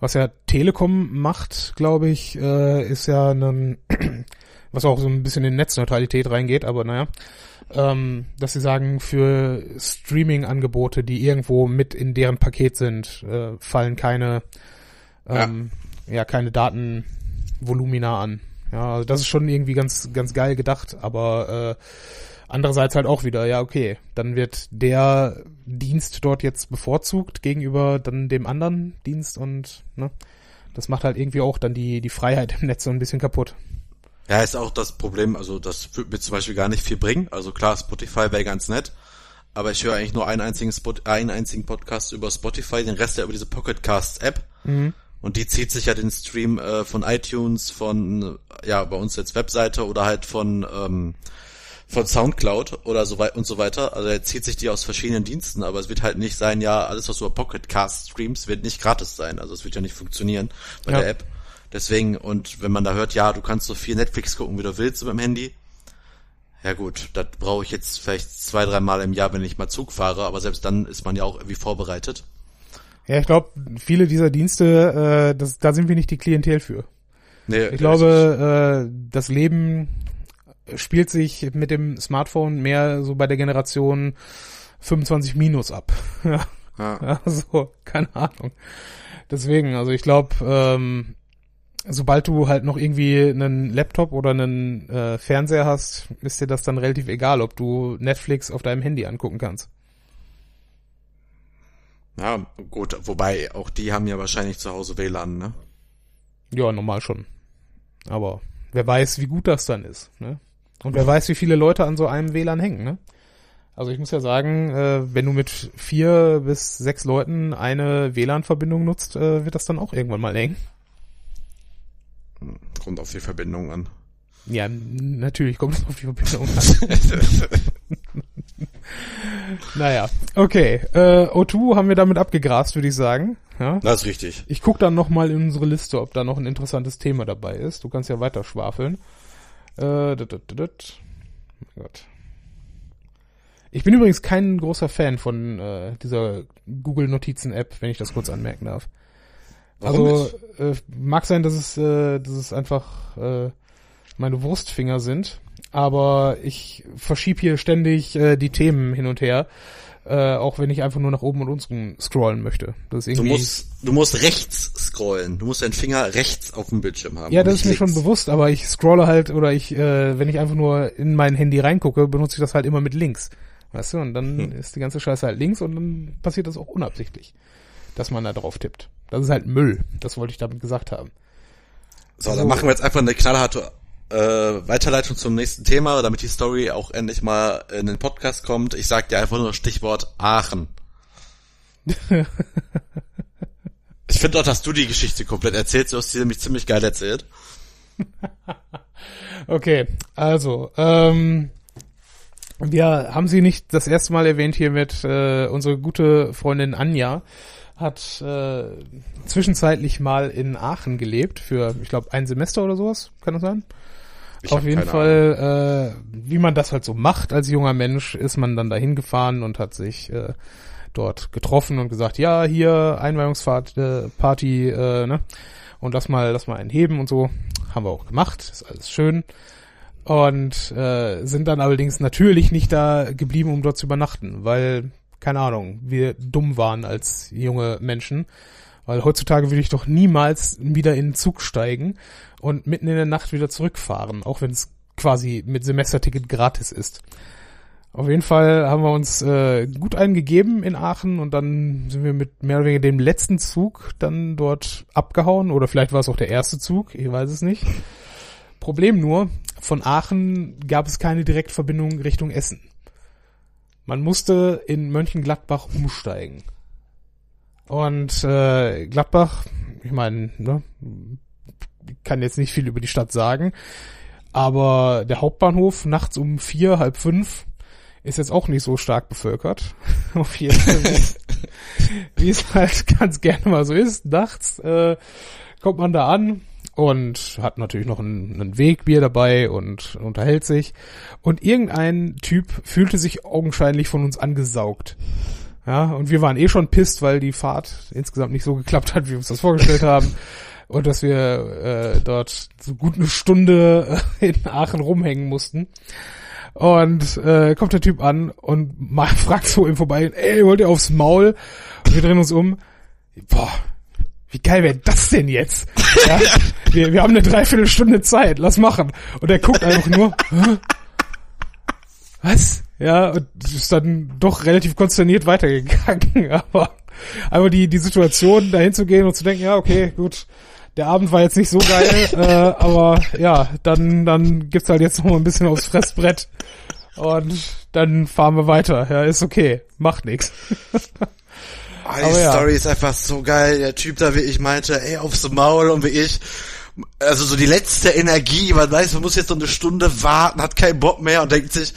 Was ja Telekom macht, glaube ich, äh, ist ja ein, [clears throat] was auch so ein bisschen in Netzneutralität reingeht, aber naja, ähm, dass sie sagen, für Streaming-Angebote, die irgendwo mit in deren Paket sind, äh, fallen keine, ähm, ja. ja, keine Datenvolumina an. Ja, also das ist schon irgendwie ganz, ganz geil gedacht, aber äh, Andererseits halt auch wieder, ja, okay, dann wird der Dienst dort jetzt bevorzugt gegenüber dann dem anderen Dienst und ne, das macht halt irgendwie auch dann die, die Freiheit im Netz so ein bisschen kaputt. Ja, ist auch das Problem, also das wird mir zum Beispiel gar nicht viel bringen. Also klar, Spotify wäre ganz nett, aber ich höre eigentlich nur einen einzigen, Spot, einen einzigen Podcast über Spotify, den Rest ja über diese Pocket Casts App. Mhm. Und die zieht sich ja den Stream äh, von iTunes, von ja bei uns jetzt Webseite oder halt von ähm, von Soundcloud oder so weit und so weiter. Also er zieht sich die aus verschiedenen Diensten, aber es wird halt nicht sein, ja, alles was über Pocket Cast streams, wird nicht gratis sein. Also es wird ja nicht funktionieren bei ja. der App. Deswegen, und wenn man da hört, ja, du kannst so viel Netflix gucken, wie du willst mit dem Handy, ja gut, das brauche ich jetzt vielleicht zwei, drei Mal im Jahr, wenn ich mal Zug fahre, aber selbst dann ist man ja auch irgendwie vorbereitet. Ja, ich glaube, viele dieser Dienste, äh, das, da sind wir nicht die Klientel für. Nee, Ich glaube, äh, das Leben spielt sich mit dem Smartphone mehr so bei der Generation 25 minus ab. Ja, ja. [laughs] also, keine Ahnung. Deswegen, also ich glaube, ähm, sobald du halt noch irgendwie einen Laptop oder einen äh, Fernseher hast, ist dir das dann relativ egal, ob du Netflix auf deinem Handy angucken kannst. ja, gut, wobei auch die haben ja wahrscheinlich zu Hause WLAN, ne? Ja, normal schon. Aber wer weiß, wie gut das dann ist, ne? Und wer weiß, wie viele Leute an so einem WLAN hängen, ne? Also ich muss ja sagen, äh, wenn du mit vier bis sechs Leuten eine WLAN-Verbindung nutzt, äh, wird das dann auch irgendwann mal eng. Kommt auf die Verbindung an. Ja, natürlich kommt es auf die Verbindung an. [laughs] naja, okay. Äh, O2 haben wir damit abgegrast, würde ich sagen. Ja? Das ist richtig. Ich guck dann noch mal in unsere Liste, ob da noch ein interessantes Thema dabei ist. Du kannst ja weiter schwafeln. Äh, dit, dit, dit. Mein Gott. Ich bin übrigens kein großer Fan von äh, dieser Google Notizen App, wenn ich das kurz anmerken darf. Warum also äh, mag sein, dass es, äh, dass es einfach äh, meine Wurstfinger sind, aber ich verschieb hier ständig äh, die Themen hin und her, äh, auch wenn ich einfach nur nach oben und unten scrollen möchte. Das ist Du musst, du musst rechts scrollen. Du musst deinen Finger rechts auf dem Bildschirm haben. Ja, das ist mir schon links. bewusst, aber ich scrolle halt oder ich, äh, wenn ich einfach nur in mein Handy reingucke, benutze ich das halt immer mit links. Weißt du, und dann Hm. ist die ganze Scheiße halt links und dann passiert das auch unabsichtlich, dass man da drauf tippt. Das ist halt Müll. Das wollte ich damit gesagt haben. So, Also- dann machen wir jetzt einfach eine knallharte äh, Weiterleitung zum nächsten Thema, damit die Story auch endlich mal in den Podcast kommt. Ich sag dir einfach nur Stichwort Aachen. [laughs] ich finde auch, dass du die Geschichte komplett erzählst. Du hast sie nämlich ziemlich geil erzählt. [laughs] Okay, also, ähm, wir haben sie nicht das erste Mal erwähnt hier mit äh, unsere gute Freundin Anja hat äh, zwischenzeitlich mal in Aachen gelebt für, ich glaube, ein Semester oder sowas, kann das sein? Ich Auf jeden Fall, äh, wie man das halt so macht als junger Mensch, ist man dann dahin gefahren und hat sich äh, dort getroffen und gesagt, ja, hier Einweihungsfahrt, äh, Party, äh, ne? Und lass mal, lass mal einen heben und so. Haben wir auch gemacht, ist alles schön. Und äh, sind dann allerdings natürlich nicht da geblieben, um dort zu übernachten, weil, keine Ahnung, wir dumm waren als junge Menschen. Weil heutzutage würde ich doch niemals wieder in den Zug steigen und mitten in der Nacht wieder zurückfahren, auch wenn es quasi mit Semesterticket gratis ist. Auf jeden Fall haben wir uns äh, gut eingegeben in Aachen und dann sind wir mit mehr oder weniger dem letzten Zug dann dort abgehauen oder vielleicht war es auch der erste Zug, ich weiß es nicht. Problem nur, von Aachen gab es keine Direktverbindung Richtung Essen. Man musste in Mönchengladbach umsteigen. Und äh, Gladbach, ich meine, ne, kann jetzt nicht viel über die Stadt sagen, aber der Hauptbahnhof nachts um vier, halb fünf ist jetzt auch nicht so stark bevölkert. [laughs] Auf jeden Fall, wie- es halt [laughs] ganz gerne mal so ist. Nachts äh, kommt man da an und hat natürlich noch ein, ein Wegbier dabei und unterhält sich. Und irgendein Typ fühlte sich augenscheinlich von uns angesaugt. Ja, und wir waren eh schon pisst, weil die Fahrt insgesamt nicht so geklappt hat, wie wir uns das vorgestellt haben. Und dass wir äh, dort so gut eine Stunde äh, in Aachen rumhängen mussten. Und äh, kommt der Typ an und mal [laughs] fragt so im Vorbei, ey, wollt ihr aufs Maul? Und wir drehen uns um. Boah, wie geil wäre das denn jetzt? Ja, [laughs] wir, wir haben eine Dreiviertelstunde Zeit, lass machen. Und er guckt einfach nur, [laughs] Hä? was? Ja, und ist dann doch relativ konsterniert weitergegangen. Aber, aber die, die Situation, dahin zu gehen und zu denken, ja, okay, gut, der Abend war jetzt nicht so geil, [laughs] äh, aber ja, dann, dann gibt's halt jetzt noch mal ein bisschen aufs Fressbrett. Und dann fahren wir weiter. Ja, ist okay. Macht nix. Ah, die ja. Story ist einfach so geil. Der Typ da wie ich meinte, ey, aufs Maul und wie ich. Also so die letzte Energie, man weiß, man muss jetzt so eine Stunde warten, hat keinen Bock mehr und denkt sich,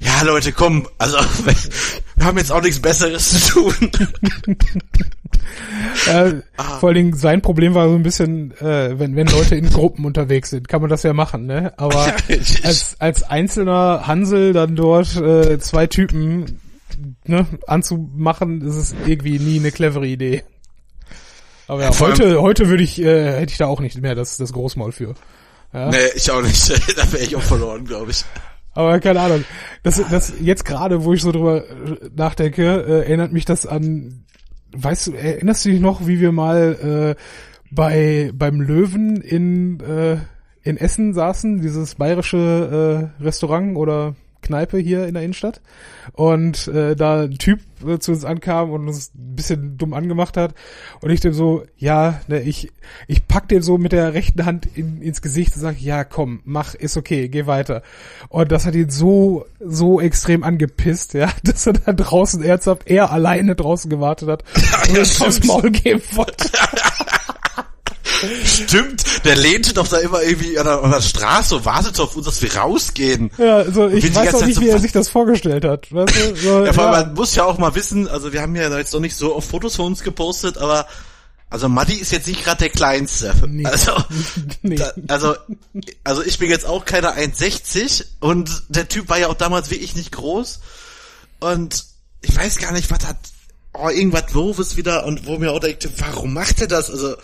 ja Leute, komm, also [laughs] wir haben jetzt auch nichts Besseres zu tun. [laughs] Äh, Ah. Vor allen Dingen sein Problem war so ein bisschen, äh, wenn, wenn Leute in Gruppen unterwegs sind, kann man das ja machen, ne? Aber [laughs] als, als einzelner Hansel dann dort äh, zwei Typen ne, anzumachen, ist es irgendwie nie eine clevere Idee. Aber ja, heute, heute würde ich, äh, hätte ich da auch nicht mehr das, das Großmaul für. Ja? Nee, ich auch nicht. da wäre ich auch verloren, glaube ich. Aber keine Ahnung. Das, das jetzt gerade, wo ich so drüber nachdenke, äh, erinnert mich das an. Weißt du, erinnerst du dich noch, wie wir mal äh, bei beim Löwen in äh, in Essen saßen, dieses bayerische äh, Restaurant oder Kneipe hier in der Innenstadt und äh, da ein Typ äh, zu uns ankam und uns ein bisschen dumm angemacht hat und ich dem so, ja, ne, ich ich pack den so mit der rechten Hand in, ins Gesicht und sag, ja, komm, mach, ist okay, geh weiter. Und das hat ihn so so extrem angepisst, ja, [laughs] dass er da draußen ernsthaft er alleine draußen gewartet hat [laughs] und ja, uns aufs Maul geben wollte. [laughs] Stimmt, der lehnte doch da immer irgendwie an der, an der Straße und wartete auf uns, dass wir rausgehen. Ja, also ich weiß auch nicht, so wie er sich das vorgestellt hat. Weißt du? so, ja, vor allem, ja. man muss ja auch mal wissen, also wir haben ja jetzt noch nicht so oft Fotos von uns gepostet, aber also Muddy ist jetzt nicht gerade der Kleinste. Nee. Also, [laughs] nee. Da, also, also ich bin jetzt auch keine 1,60 und der Typ war ja auch damals wirklich nicht groß. Und ich weiß gar nicht, was hat, oh, irgendwas doofes wieder und wo mir auch denkt, warum macht er das? Also,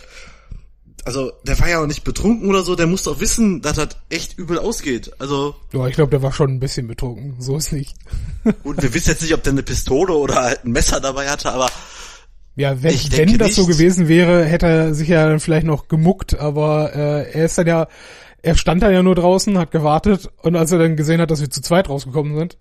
also der war ja auch nicht betrunken oder so, der muss doch wissen, dass das echt übel ausgeht. Also. Ja, ich glaube, der war schon ein bisschen betrunken, so ist nicht. und wir wissen jetzt nicht, ob der eine Pistole oder halt ein Messer dabei hatte, aber. Ja, wenn, wenn das nicht. so gewesen wäre, hätte er sich ja vielleicht noch gemuckt, aber äh, er ist dann ja, er stand da ja nur draußen, hat gewartet und als er dann gesehen hat, dass wir zu zweit rausgekommen sind,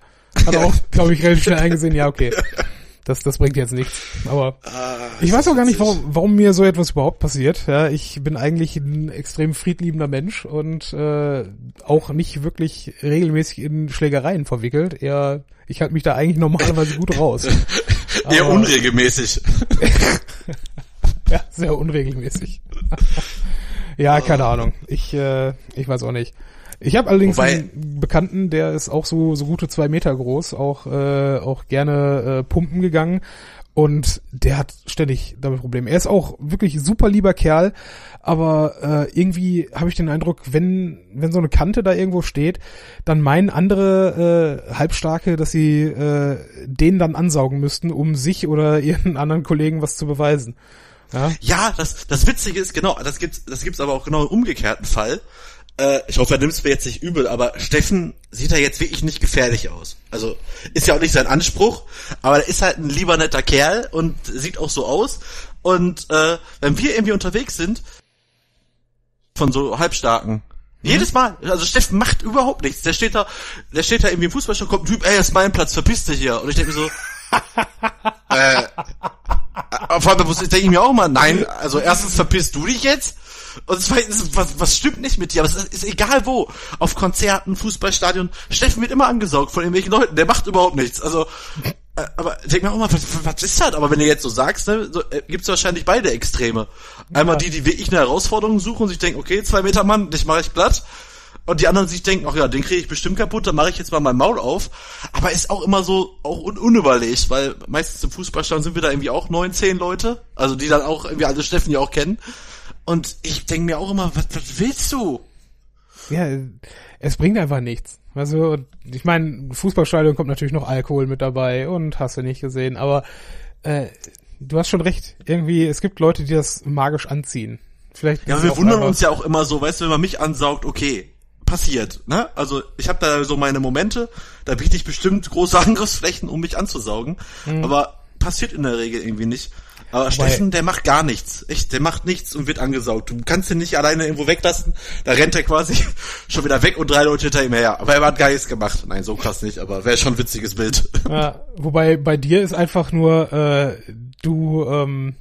hat er [laughs] auch, glaube ich, relativ schnell eingesehen, ja, okay. [laughs] Das, das bringt jetzt nichts. Aber ah, ich weiß auch gar nicht, warum, warum mir so etwas überhaupt passiert. Ja, ich bin eigentlich ein extrem friedliebender Mensch und äh, auch nicht wirklich regelmäßig in Schlägereien verwickelt. Eher, ich halte mich da eigentlich normalerweise gut raus. [laughs] Eher unregelmäßig. [laughs] ja, sehr unregelmäßig. [laughs] ja, keine Ahnung. Ich, äh, ich weiß auch nicht. Ich habe allerdings Wobei, einen Bekannten, der ist auch so so gute zwei Meter groß, auch äh, auch gerne äh, pumpen gegangen und der hat ständig damit Probleme. Er ist auch wirklich super lieber Kerl, aber äh, irgendwie habe ich den Eindruck, wenn wenn so eine Kante da irgendwo steht, dann meinen andere äh, Halbstarke, dass sie äh, den dann ansaugen müssten, um sich oder [laughs] ihren anderen Kollegen was zu beweisen. Ja, ja das, das Witzige ist, genau, das gibt's, das gibt's aber auch genau im umgekehrten Fall. Äh, ich hoffe, er nimmt es mir jetzt nicht übel, aber Steffen sieht da jetzt wirklich nicht gefährlich aus. Also ist ja auch nicht sein Anspruch, aber er ist halt ein lieber netter Kerl und sieht auch so aus. Und äh, wenn wir irgendwie unterwegs sind, von so Halbstarken, mhm. jedes Mal, also Steffen macht überhaupt nichts. Der steht da, der steht da irgendwie im Fußballspiel, kommt ein Typ, ey, ist mein Platz, verpiss dich hier. Und ich denke mir so, [laughs] äh, äh, vor allem denke ich mir auch mal, nein, also erstens verpisst du dich jetzt und zweitens, was, was stimmt nicht mit dir? Aber es ist, ist egal wo. Auf Konzerten, Fußballstadion. Steffen wird immer angesaugt von irgendwelchen Leuten. Der macht überhaupt nichts. Also, äh, aber denk mir auch mal, was, was ist das? Aber wenn du jetzt so sagst, ne, so, äh, gibt's wahrscheinlich beide Extreme. Einmal ja. die, die wirklich eine Herausforderung suchen und sich denken, okay, zwei Meter Mann, dich mache ich platt. Und die anderen sich denken, ach ja, den kriege ich bestimmt kaputt, dann mache ich jetzt mal mein Maul auf. Aber ist auch immer so auch un unüberlegt, weil meistens im Fußballstadion sind wir da irgendwie auch neun, zehn Leute, also die dann auch irgendwie alle Steffen ja auch kennen. Und ich denke mir auch immer, was, was willst du? Ja, es bringt einfach nichts. Also, ich meine, Fußballstadion kommt natürlich noch Alkohol mit dabei und hast du nicht gesehen, aber äh, du hast schon recht. Irgendwie, es gibt Leute, die das magisch anziehen. Vielleicht ja, wir wundern uns ja auch immer so, weißt du, wenn man mich ansaugt, okay, passiert, ne? Also ich habe da so meine Momente, da biete ich bestimmt große [laughs] Angriffsflächen, um mich anzusaugen, mhm. aber passiert in der Regel irgendwie nicht. Aber Steffen, der macht gar nichts. Echt, der macht nichts und wird angesaugt. Du kannst ihn nicht alleine irgendwo weglassen. Da rennt er quasi [laughs] schon wieder weg und drei Leute hinter ihm her. Aber er hat gar nichts gemacht. Nein, so krass nicht, aber wäre schon ein witziges Bild. [laughs] Ja, wobei bei dir ist einfach nur, äh, du, ähm,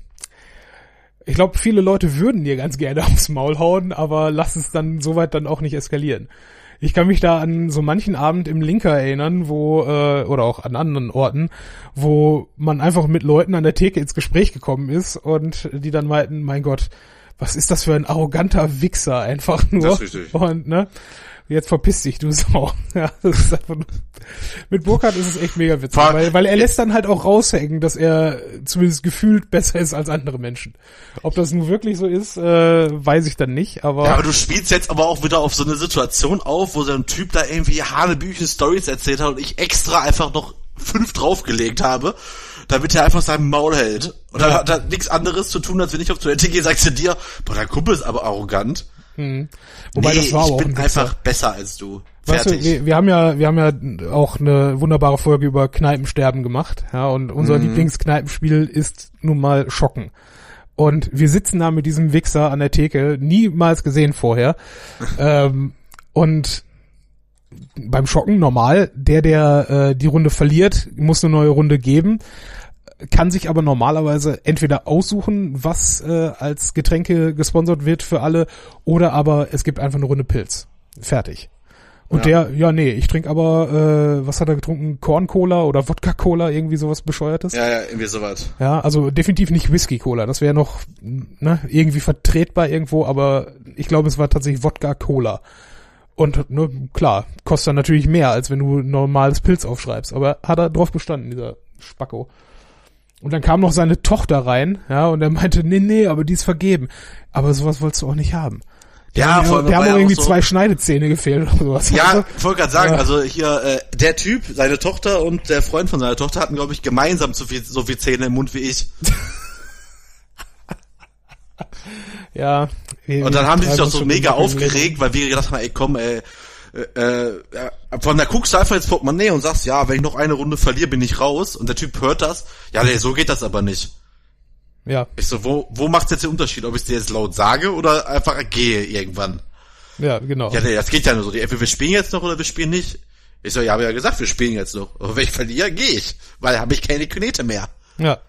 ich glaube, viele Leute würden dir ganz gerne aufs Maul hauen, aber lass es dann soweit dann auch nicht eskalieren. Ich kann mich da an so manchen Abend im Linker erinnern, wo, äh, oder auch an anderen Orten, wo man einfach mit Leuten an der Theke ins Gespräch gekommen ist und die dann meinten, mein Gott, was ist das für ein arroganter Wichser einfach nur. Das ist richtig. Und, ne? Jetzt verpiss dich, du Sau. [laughs] Ja, das ist einfach nur, mit Burkhardt ist es echt mega witzig, weil, weil er lässt dann halt auch raushängen, dass er zumindest gefühlt besser ist als andere Menschen. Ob das nun wirklich so ist, äh, weiß ich dann nicht, aber. Ja, aber du spielst jetzt aber auch wieder auf so eine Situation auf, wo so ein Typ da irgendwie Hanebüchen Stories erzählt hat und ich extra einfach noch fünf draufgelegt habe damit er einfach sein Maul hält. Und dann hat er nichts anderes zu tun, als wenn ich auf Toilette gehe, sagst du dir, boah, dein Kumpel ist aber arrogant. Hm. Wobei nee, das war ich aber auch bin ein einfach besser als du. Weißt du, wir, wir haben ja, wir haben ja auch eine wunderbare Folge über Kneipensterben gemacht, ja, und unser Mhm. Lieblingskneipenspiel ist nun mal Schocken. Und wir sitzen da mit diesem Wichser an der Theke, niemals gesehen vorher. [laughs] ähm, und beim Schocken normal, der, der äh, die Runde verliert, muss eine neue Runde geben, kann sich aber normalerweise entweder aussuchen, was äh, als Getränke gesponsert wird für alle, oder aber es gibt einfach eine Runde Pilz. Fertig. Und Ja. der, ja, nee, ich trinke aber, äh, was hat er getrunken? Korn-Cola oder Wodka-Cola, irgendwie sowas Bescheuertes. ja, ja, irgendwie sowas. Ja, also definitiv nicht Whisky-Cola. Das wäre noch ne, irgendwie vertretbar irgendwo, aber ich glaube, es war tatsächlich Wodka-Cola. Und ne, klar, kostet dann natürlich mehr, als wenn du normales Pilz aufschreibst. Aber hat er drauf bestanden, dieser Spacko. Und dann kam noch seine Tochter rein, ja, und er meinte, nee, nee, aber die ist vergeben. Aber sowas wolltest du auch nicht haben. Ja, der war haben ja auch auch irgendwie so- zwei Schneidezähne gefehlt oder sowas. Ja, ich [laughs] wollte gerade sagen, Ja. also hier, äh, der Typ, seine Tochter und der Freund von seiner Tochter hatten, glaube ich, gemeinsam so viel, so viel Zähne im Mund wie ich. ja. Und dann haben die sich doch so mega aufgeregt, weil wir gedacht haben, ey komm, ey, äh, äh, von der guckst du einfach ins Portemonnaie und sagst, ja, wenn ich noch eine Runde verliere, bin ich raus. Und der Typ hört das. Ja, nee, so geht das aber nicht. Ja, Ich so, wo, wo macht's jetzt den Unterschied, ob ich dir jetzt laut sage oder einfach gehe irgendwann? ja, genau. Ja, nee, das geht ja nur so. Die- Entweder wir spielen jetzt noch oder wir spielen nicht. Ich so, ja, habe ja gesagt, wir spielen jetzt noch. Aber wenn ich verliere, gehe ich. Weil habe ich keine Knete mehr. Ja.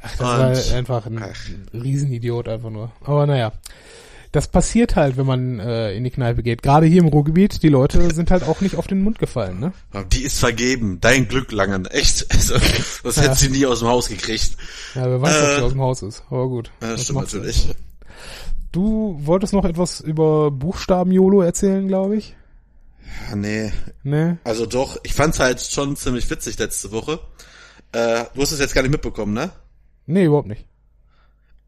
Ach, das Und- war einfach ein Ach. Riesenidiot einfach nur. Aber naja. Das passiert halt, wenn man äh, in die Kneipe geht. Gerade hier im Ruhrgebiet, die Leute sind halt auch nicht auf den Mund gefallen, ne? Die ist vergeben. Dein Glück, Langen. Echt. [laughs] Also, das Ja. hätte sie nie aus dem Haus gekriegt. Ja, wer weiß, ob Äh. sie aus dem Haus ist. Aber gut. Ja, das stimmt natürlich. Du wolltest noch etwas über Buchstaben-YOLO erzählen, glaube ich. Ja, nee. Ne? Also doch, ich fand's halt schon ziemlich witzig letzte Woche. Äh, du hast es jetzt gar nicht mitbekommen, ne? Nee, überhaupt nicht.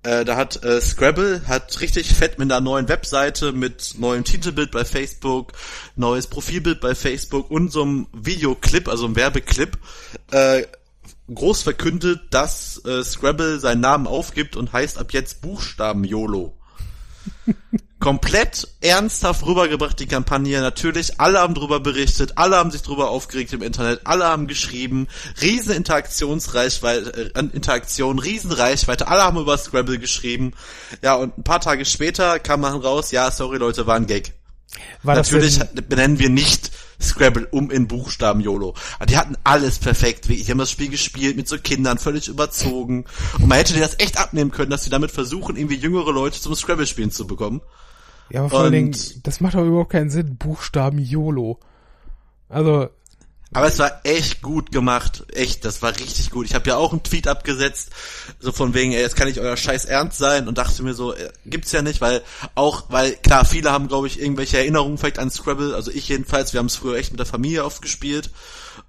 Äh, da hat äh, Scrabble hat richtig fett mit einer neuen Webseite, mit neuem Titelbild bei Facebook, neues Profilbild bei Facebook und so einem Videoclip, also einem Werbeclip, äh, groß verkündet, dass äh, Scrabble seinen Namen aufgibt und heißt ab jetzt Buchstaben YOLO. [laughs] Komplett ernsthaft rübergebracht, die Kampagne. Natürlich, alle haben drüber berichtet, alle haben sich drüber aufgeregt im Internet, alle haben geschrieben, riesen Interaktionsreichweite, äh, Interaktion, riesen Reichweite, alle haben über Scrabble geschrieben. Ja, und ein paar Tage später kam dann raus, ja, sorry Leute, war ein Gag. War Natürlich denn, benennen wir nicht Scrabble um in Buchstaben YOLO. Aber die hatten alles perfekt. Die haben das Spiel gespielt mit so Kindern, völlig überzogen. Und man hätte dir das echt abnehmen können, dass sie damit versuchen, irgendwie jüngere Leute zum Scrabble-Spielen zu bekommen. Ja, aber vor allen Dingen, das macht doch überhaupt keinen Sinn. Buchstaben YOLO. Also, Aber es war echt gut gemacht. Echt, das war richtig gut. Ich habe ja auch einen Tweet abgesetzt, so von wegen, ey, jetzt kann nicht euer Scheiß ernst sein und dachte mir so, äh, gibt's ja nicht, weil auch, weil klar, viele haben, glaube ich, irgendwelche Erinnerungen vielleicht an Scrabble, also ich jedenfalls, wir haben es früher echt mit der Familie oft gespielt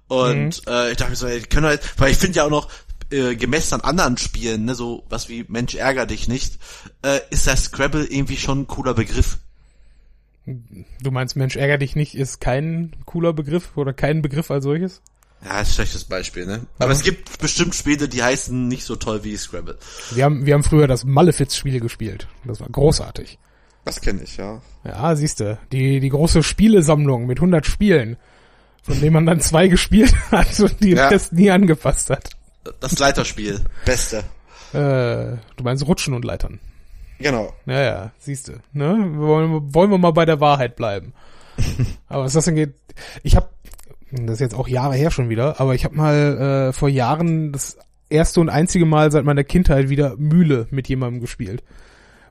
und äh, ich dachte mir so, ey, die können halt, weil ich finde ja auch noch, äh, gemessen an anderen Spielen, ne, so was wie Mensch ärger dich nicht, äh, ist das Scrabble irgendwie schon ein cooler Begriff. du meinst, Mensch, ärger dich nicht, ist kein cooler Begriff oder kein Begriff als solches? Ja, ist ein schlechtes Beispiel, ne? Aber es gibt bestimmt Spiele, die heißen nicht so toll wie Scrabble. Wir haben, wir haben früher das Malefiz-Spiel gespielt. Das war großartig. Das kenne ich, ja. Ja, siehste, die, die große Spielesammlung mit 100 Spielen, von denen man dann zwei [laughs] gespielt hat und die Ja. Rest nie angepasst hat. Das Leiterspiel. Beste. Äh, du meinst Rutschen und Leitern. Genau. Ja, ja, siehste. Ne? Wollen, wollen wir mal bei der Wahrheit bleiben. [laughs] aber was das angeht, ich habe, das ist jetzt auch Jahre her schon wieder, aber ich habe mal äh, vor Jahren das erste und einzige Mal seit meiner Kindheit wieder Mühle mit jemandem gespielt.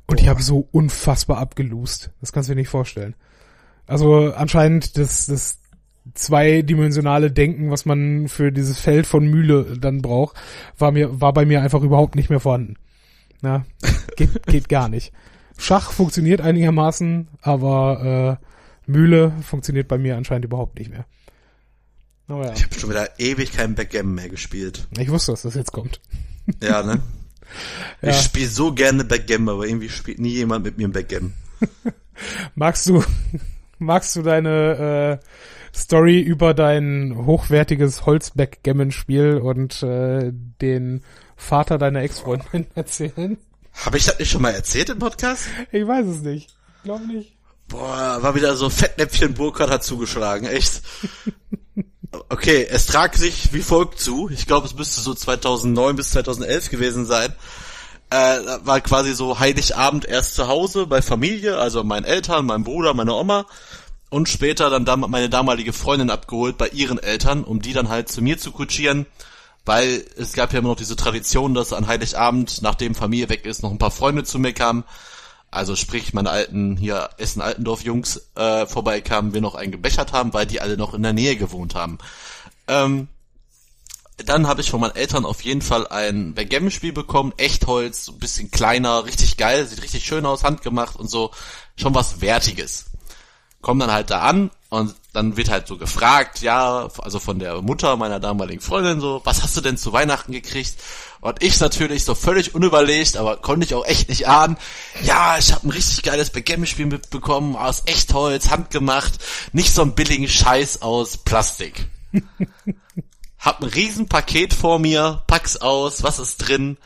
Und ich habe so unfassbar abgelust. Das kannst du dir nicht vorstellen. Also anscheinend das, das zweidimensionale Denken, was man für dieses Feld von Mühle dann braucht, war mir, war bei mir einfach überhaupt nicht mehr vorhanden. Na, [laughs] geht, geht gar nicht. Schach funktioniert einigermaßen, aber äh, Mühle funktioniert bei mir anscheinend überhaupt nicht mehr. Aber ja, Ich habe schon wieder ewig kein Backgammon mehr gespielt. ich wusste, dass das jetzt kommt. Ja, ne? [laughs] Ja. Ich spiele so gerne Backgammon, aber irgendwie spielt nie jemand mit mir ein Backgammon. [laughs] Magst du, magst du deine Story über dein hochwertiges Holzbackgammon-Spiel und äh, den Vater deiner Ex-Freundin [laughs] erzählen? Habe ich das nicht schon mal erzählt im Podcast? Ich weiß es nicht. Glaub nicht. Boah, war wieder so Fettnäpfchen Burkhardt hat zugeschlagen, echt. [laughs] Okay, es trag sich wie folgt zu. Ich glaube, es müsste so 2009 bis 2011 gewesen sein. Äh, war quasi so Heiligabend erst zu Hause bei Familie, also meinen Eltern, meinem Bruder, meine Oma und später dann dam meine damalige Freundin abgeholt bei ihren Eltern, um die dann halt zu mir zu kutschieren, weil es gab ja immer noch diese Tradition, dass an Heiligabend, nachdem Familie weg ist, noch ein paar Freunde zu mir kamen. Also sprich, meine alten hier Essen-Altendorf-Jungs äh, vorbeikamen, wir noch einen gebechert haben, weil die alle noch in der Nähe gewohnt haben. Ähm, dann habe ich von meinen Eltern auf jeden Fall ein Backgammon-Spiel bekommen, Echtholz, ein bisschen kleiner, richtig geil, sieht richtig schön aus, handgemacht und so, schon was Wertiges. Komm dann halt da an und dann wird halt so gefragt, ja, also von der Mutter meiner damaligen Freundin so, was hast du denn zu Weihnachten gekriegt? Und ich natürlich so völlig unüberlegt, aber konnte ich auch echt nicht ahnen. Ja, ich habe ein richtig geiles Backgammon-Spiel mitbekommen, aus Echtholz, handgemacht, nicht so ein billigen Scheiß aus Plastik. [laughs] hab ein Riesenpaket vor mir, pack's aus, was ist drin?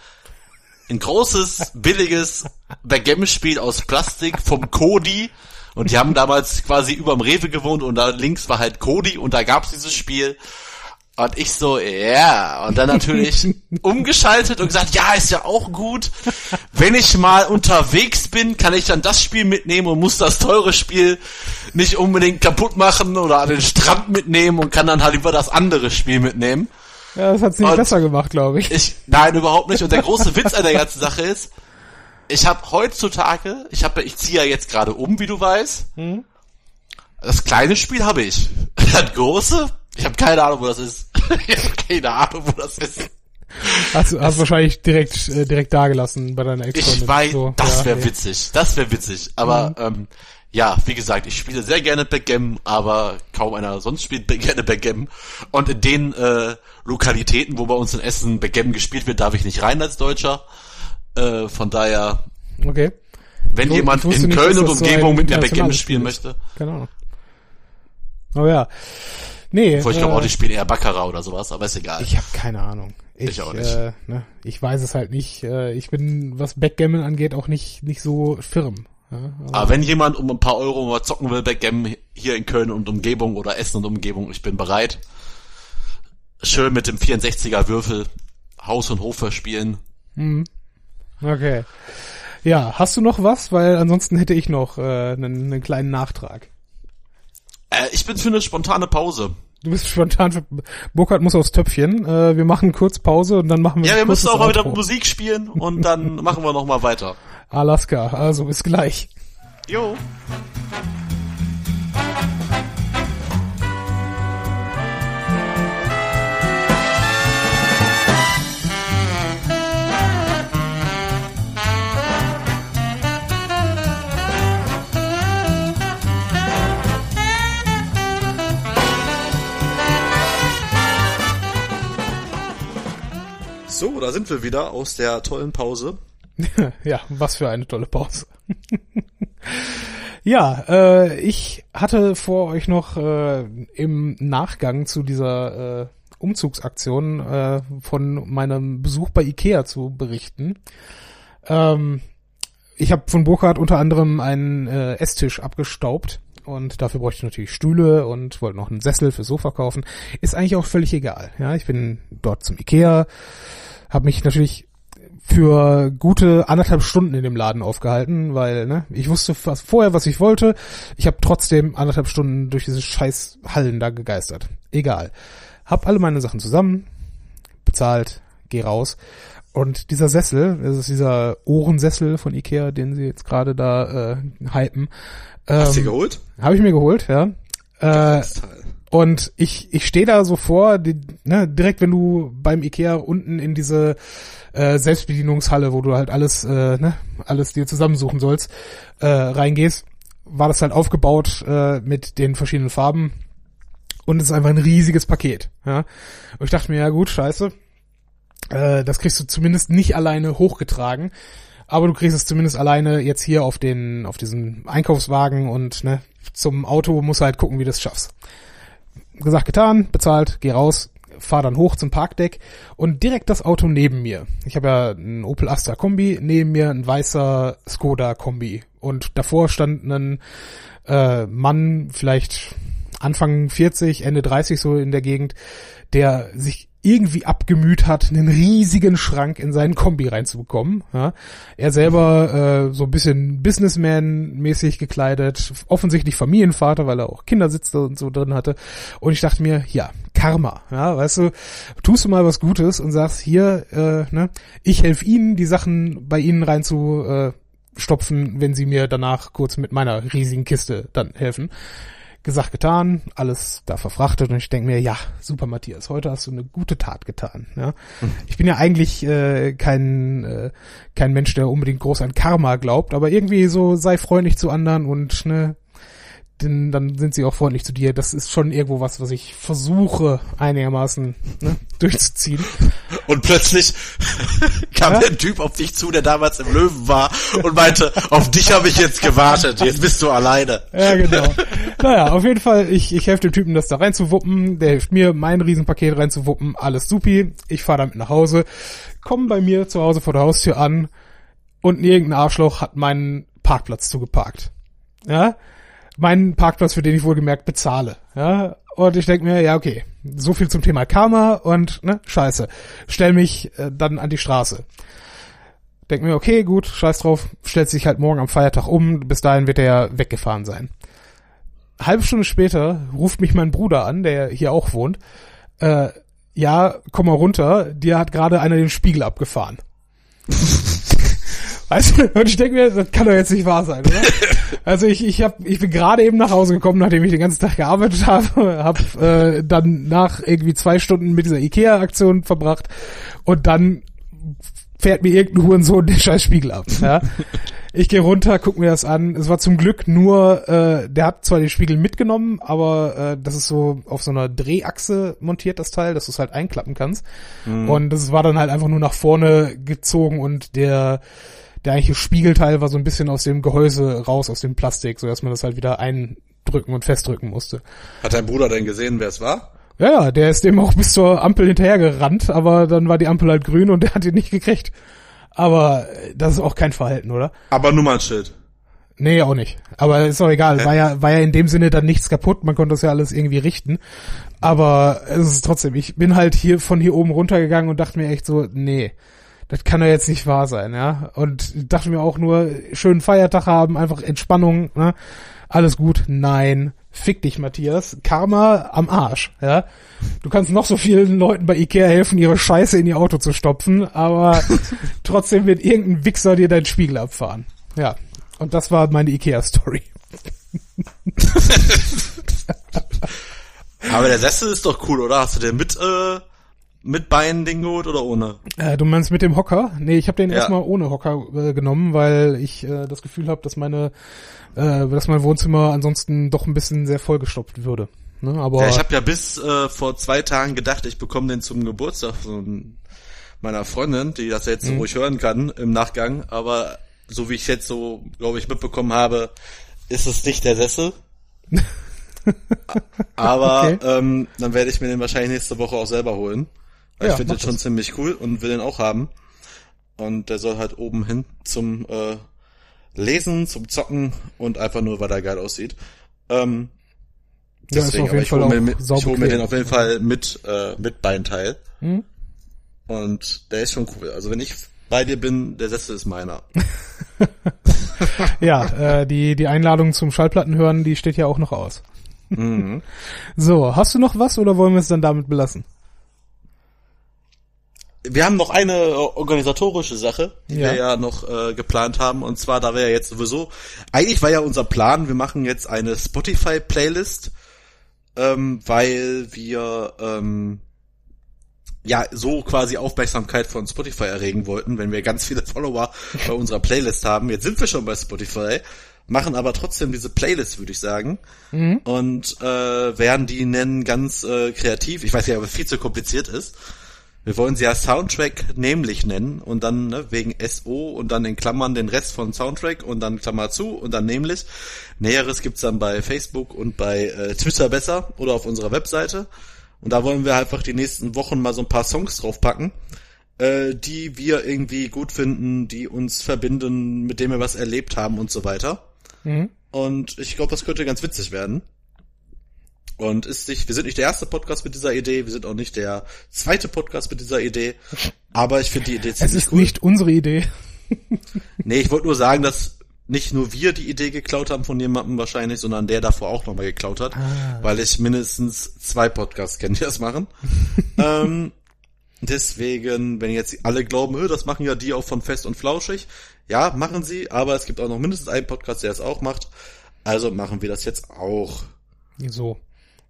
Ein großes, billiges Backgammon-Spiel aus Plastik vom Kodi. Und die haben damals quasi überm Rewe gewohnt und da links war halt Kodi und da gab's dieses Spiel. Und ich so, ja. Yeah. Und dann natürlich [laughs] umgeschaltet und gesagt, ja, ist ja auch gut. Wenn ich mal unterwegs bin, kann ich dann das Spiel mitnehmen und muss das teure Spiel nicht unbedingt kaputt machen oder an den Strand mitnehmen und kann dann halt über das andere Spiel mitnehmen. Ja, das nicht und besser gemacht, glaube ich. ich. Nein, überhaupt nicht. Und der große Witz an der ganzen Sache ist, ich habe heutzutage, ich habe, ich ziehe ja jetzt gerade um, wie du weißt. Hm? Das kleine Spiel habe ich. [laughs] Das große ich habe keine Ahnung, wo das ist. [laughs] ich habe keine Ahnung, wo das ist. Hast du hast wahrscheinlich direkt äh, direkt dagelassen bei deiner ex Ich weiß, so, das ja, wäre nee. witzig. Das wäre witzig. Aber mhm. ähm, ja, wie gesagt, ich spiele sehr gerne Backgammon, aber kaum einer sonst spielt [laughs] gerne Backgammon. Und in den äh, Lokalitäten, wo bei uns in Essen Backgammon gespielt wird, darf ich nicht rein als Deutscher. Äh, von daher. Okay. Wenn ich jemand in Köln und Umgebung so mit mir Backgammon spielen möchte. Genau. Oh ja. Nee. Bevor ich glaube äh, auch, die spielen eher Baccarat oder sowas, aber ist egal. Ich habe keine Ahnung. Ich, ich auch nicht. Äh, ne, ich weiß es halt nicht. Äh, ich bin, was Backgammon angeht, auch nicht nicht so firm. Ja, aber, aber wenn jemand um ein paar Euro mal zocken will, Backgammon hier in Köln und Umgebung oder Essen und Umgebung, ich bin bereit. Schön mit dem 64er Würfel Haus und Hof verspielen. Mhm. Okay. Ja, hast du noch was? Weil ansonsten hätte ich noch äh, einen, einen kleinen Nachtrag. Äh, ich bin für eine spontane Pause. Du bist spontan für Burkhard muss aufs Töpfchen. Äh, wir machen kurz Pause und dann machen wir Ja, wir müssen auch mal wieder Musik spielen und dann [laughs] machen wir noch mal weiter. Alaska, also bis gleich. Jo. So, da sind wir wieder aus der tollen Pause. [laughs] ja, was für eine tolle Pause. [laughs] ja, äh, ich hatte vor euch noch äh, im Nachgang zu dieser äh, Umzugsaktion äh, von meinem Besuch bei Ikea zu berichten. Ähm, ich habe von Burkhardt unter anderem einen äh, Esstisch abgestaubt und dafür bräuchte ich natürlich Stühle und wollte noch einen Sessel fürs Sofa kaufen. Ist eigentlich auch völlig egal. Ja, ich bin dort zum Ikea, habe mich natürlich für gute anderthalb Stunden in dem Laden aufgehalten, weil ne, ich wusste was, vorher, was ich wollte. Ich habe trotzdem anderthalb Stunden durch diese scheiß Hallen da gegeistert. Egal. Hab alle meine Sachen zusammen, bezahlt, geh raus. Und dieser Sessel, das ist dieser Ohrensessel von Ikea, den sie jetzt gerade da äh, hypen. Ähm, Hast du geholt? Habe ich mir geholt, ja. Äh, und ich, ich stehe da so vor, die, ne, direkt wenn du beim Ikea unten in diese äh, Selbstbedienungshalle, wo du halt alles, äh, ne, alles dir zusammensuchen sollst, äh, reingehst, war das halt aufgebaut äh, mit den verschiedenen Farben und es ist einfach ein riesiges Paket. Ja? Und ich dachte mir, ja gut, scheiße, äh, das kriegst du zumindest nicht alleine hochgetragen, aber du kriegst es zumindest alleine jetzt hier auf den, auf diesen Einkaufswagen und ne, zum Auto musst halt gucken, wie du es schaffst. gesagt, getan, bezahlt, geh raus, fahr dann hoch zum Parkdeck und direkt das Auto neben mir. Ich habe ja einen Opel Astra Kombi, neben mir ein weißer Skoda Kombi und davor stand ein äh, Mann, vielleicht Anfang 40, Ende 30 so in der Gegend, der sich irgendwie abgemüht hat, einen riesigen Schrank in seinen Kombi reinzubekommen. Ja. Er selber äh, so ein bisschen Businessman-mäßig gekleidet, offensichtlich Familienvater, weil er auch Kindersitze und so drin hatte. Und ich dachte mir, ja, Karma, ja, weißt du, tust du mal was Gutes und sagst, hier, äh, ne, ich helfe Ihnen, die Sachen bei Ihnen reinzustopfen, äh, stopfen, wenn Sie mir danach kurz mit meiner riesigen Kiste dann helfen gesagt, getan, alles da verfrachtet und ich denke mir, ja, super Matthias, heute hast du eine gute Tat getan. Ja? Mhm. Ich bin ja eigentlich äh, kein, äh, kein Mensch, der unbedingt groß an Karma glaubt, aber irgendwie so sei freundlich zu anderen und ne, denn dann sind sie auch freundlich zu dir. Das ist schon irgendwo was, was ich versuche einigermaßen ne, durchzuziehen. [laughs] Und plötzlich [laughs] kam ja? der Typ auf dich zu, der damals im Löwen war und meinte, auf dich habe ich jetzt gewartet, jetzt bist du alleine. [laughs] Ja, genau. Naja, auf jeden Fall, ich, ich helfe dem Typen, das da reinzuwuppen, der hilft mir, mein Riesenpaket reinzuwuppen, alles supi, ich fahre damit nach Hause, komme bei mir zu Hause vor der Haustür an und irgendein Arschloch hat meinen Parkplatz zugeparkt. Ja, meinen Parkplatz, für den ich wohlgemerkt bezahle. Ja, und ich denke mir, ja, okay, so viel zum Thema Karma und, ne, scheiße. Stell mich äh, dann an die Straße. Denk mir, okay, gut, scheiß drauf, stellt sich halt morgen am Feiertag um, bis dahin wird er ja weggefahren sein. Halbe Stunde später ruft mich mein Bruder an, der hier auch wohnt. Äh, ja, komm mal runter, dir hat gerade einer den Spiegel abgefahren. [laughs] Weißt du, und ich denke mir, das kann doch jetzt nicht wahr sein, oder? [laughs] Also ich, ich, hab, ich bin gerade eben nach Hause gekommen, nachdem ich den ganzen Tag gearbeitet habe, habe äh, dann nach irgendwie zwei Stunden mit dieser Ikea-Aktion verbracht und dann fährt mir irgendein Hurensohn den scheiß Spiegel ab. Ja? [laughs] Ich gehe runter, guck mir das an. Es war zum Glück nur, äh, der hat zwar den Spiegel mitgenommen, aber äh, das ist so auf so einer Drehachse montiert, das Teil, dass du es halt einklappen kannst. Mhm. Und das war dann halt einfach nur nach vorne gezogen und der der eigentliche Spiegelteil war so ein bisschen aus dem Gehäuse raus, aus dem Plastik, so dass man das halt wieder eindrücken und festdrücken musste. Hat dein Bruder denn gesehen, wer es war? Ja, ja, der ist dem auch bis zur Ampel hinterhergerannt, aber dann war die Ampel halt grün und der hat ihn nicht gekriegt. Aber das ist auch kein Verhalten, oder? Aber Nummernschild. Nee, auch nicht. Aber ist auch egal. War ja, war ja in dem Sinne dann nichts kaputt. Man konnte das ja alles irgendwie richten. Aber es ist trotzdem, ich bin halt hier von hier oben runtergegangen und dachte mir echt so, nee, das kann doch jetzt nicht wahr sein, ja. Und dachte mir auch nur, schönen Feiertag haben, einfach Entspannung, ne? Alles gut. Nein. Fick dich, Matthias. Karma am Arsch, ja. Du kannst noch so vielen Leuten bei Ikea helfen, ihre Scheiße in ihr Auto zu stopfen, aber [laughs] trotzdem wird irgendein Wichser dir deinen Spiegel abfahren. Ja. Und das war meine Ikea-Story. [laughs] aber der Sessel ist doch cool, oder? Hast du den mit, äh mit Beinen-Ding geholt oder ohne? Äh, du meinst mit dem Hocker? Nee, ich habe den ja. erstmal ohne Hocker äh, genommen, weil ich äh, das Gefühl habe, dass meine, äh, dass mein Wohnzimmer ansonsten doch ein bisschen sehr vollgestopft würde. Ne? Aber ja, ich habe ja bis äh, vor zwei Tagen gedacht, ich bekomme den zum Geburtstag von meiner Freundin, die das jetzt mhm. ruhig hören kann im Nachgang. Aber so wie ich jetzt so, glaube ich, mitbekommen habe, ist es nicht der Sessel. [laughs] Aber okay. ähm, dann werde ich mir den wahrscheinlich nächste Woche auch selber holen. Ja, ich finde den schon ziemlich cool und will den auch haben. Und der soll halt oben hin zum äh, Lesen, zum Zocken und einfach nur, weil er geil aussieht. Ähm, ja, deswegen, aber ich hole mir, hol mir den auf jeden Fall mit, äh, mit Beinteil. Hm? Und der ist schon cool. Also wenn ich bei dir bin, der Sessel ist meiner. [laughs] ja, äh, die, die Einladung zum Schallplatten hören, die steht ja auch noch aus. Mhm. [laughs] So, hast du noch was oder wollen wir es dann damit belassen? Wir haben noch eine organisatorische Sache, die ja. wir ja noch äh, geplant haben. Und zwar, da wir ja jetzt sowieso, eigentlich war ja unser Plan, wir machen jetzt eine Spotify-Playlist, ähm, weil wir ähm, ja so quasi Aufmerksamkeit von Spotify erregen wollten, wenn wir ganz viele [laughs] Follower bei unserer Playlist haben. Jetzt sind wir schon bei Spotify, machen aber trotzdem diese Playlist, würde ich sagen. Mhm. Und äh, werden die nennen ganz äh, kreativ. Ich weiß ja, aber viel zu kompliziert ist. Wir wollen sie ja Soundtrack nämlich nennen und dann ne, wegen SO und dann in Klammern den Rest von Soundtrack und dann Klammer zu und dann nämlich. Näheres gibt's dann bei Facebook und bei äh, Twitter besser oder auf unserer Webseite. Und da wollen wir einfach die nächsten Wochen mal so ein paar Songs draufpacken, äh, die wir irgendwie gut finden, die uns verbinden, mit denen wir was erlebt haben und so weiter. Mhm. Und ich glaube, das könnte ganz witzig werden. Und ist nicht, wir sind nicht der erste Podcast mit dieser Idee, wir sind auch nicht der zweite Podcast mit dieser Idee, aber ich finde die Idee Es ziemlich ist cool. nicht unsere Idee. [laughs] Nee, ich wollte nur sagen, dass nicht nur wir die Idee geklaut haben von jemandem wahrscheinlich, sondern der davor auch nochmal geklaut hat, weil ich mindestens zwei Podcasts kenne, die das machen. [laughs] ähm, deswegen, wenn jetzt alle glauben, das machen ja die auch von Fest und Flauschig, ja, machen sie, aber es gibt auch noch mindestens einen Podcast, der es auch macht. Also machen wir das jetzt auch. So.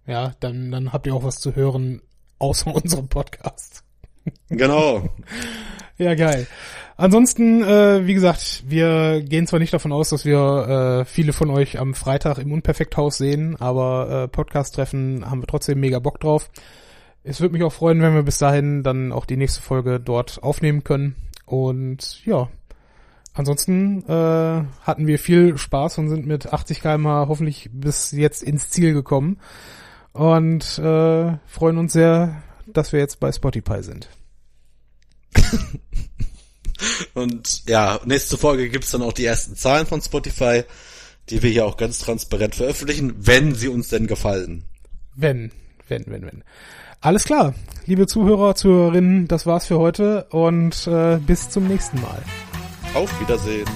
Ja, dann, dann habt ihr auch was zu hören außer [laughs] unserem Podcast. Genau. [laughs] Ja, geil. Ansonsten, äh, wie gesagt, wir gehen zwar nicht davon aus, dass wir äh, viele von euch am Freitag im Unperfekthaus sehen, aber äh, Podcast-Treffen haben wir trotzdem mega Bock drauf. Es würde mich auch freuen, wenn wir bis dahin dann auch die nächste Folge dort aufnehmen können. Und ja, ansonsten äh, hatten wir viel Spaß und sind mit 80 km hoffentlich bis jetzt ins Ziel gekommen. Und äh, freuen uns sehr, dass wir jetzt bei Spotify sind. [laughs] Und ja, nächste Folge gibt's dann auch die ersten Zahlen von Spotify, die wir hier auch ganz transparent veröffentlichen, wenn sie uns denn gefallen. Wenn, wenn, wenn, wenn. Alles klar, liebe Zuhörer, Zuhörerinnen, das war's für heute und äh, bis zum nächsten Mal. Auf Wiedersehen.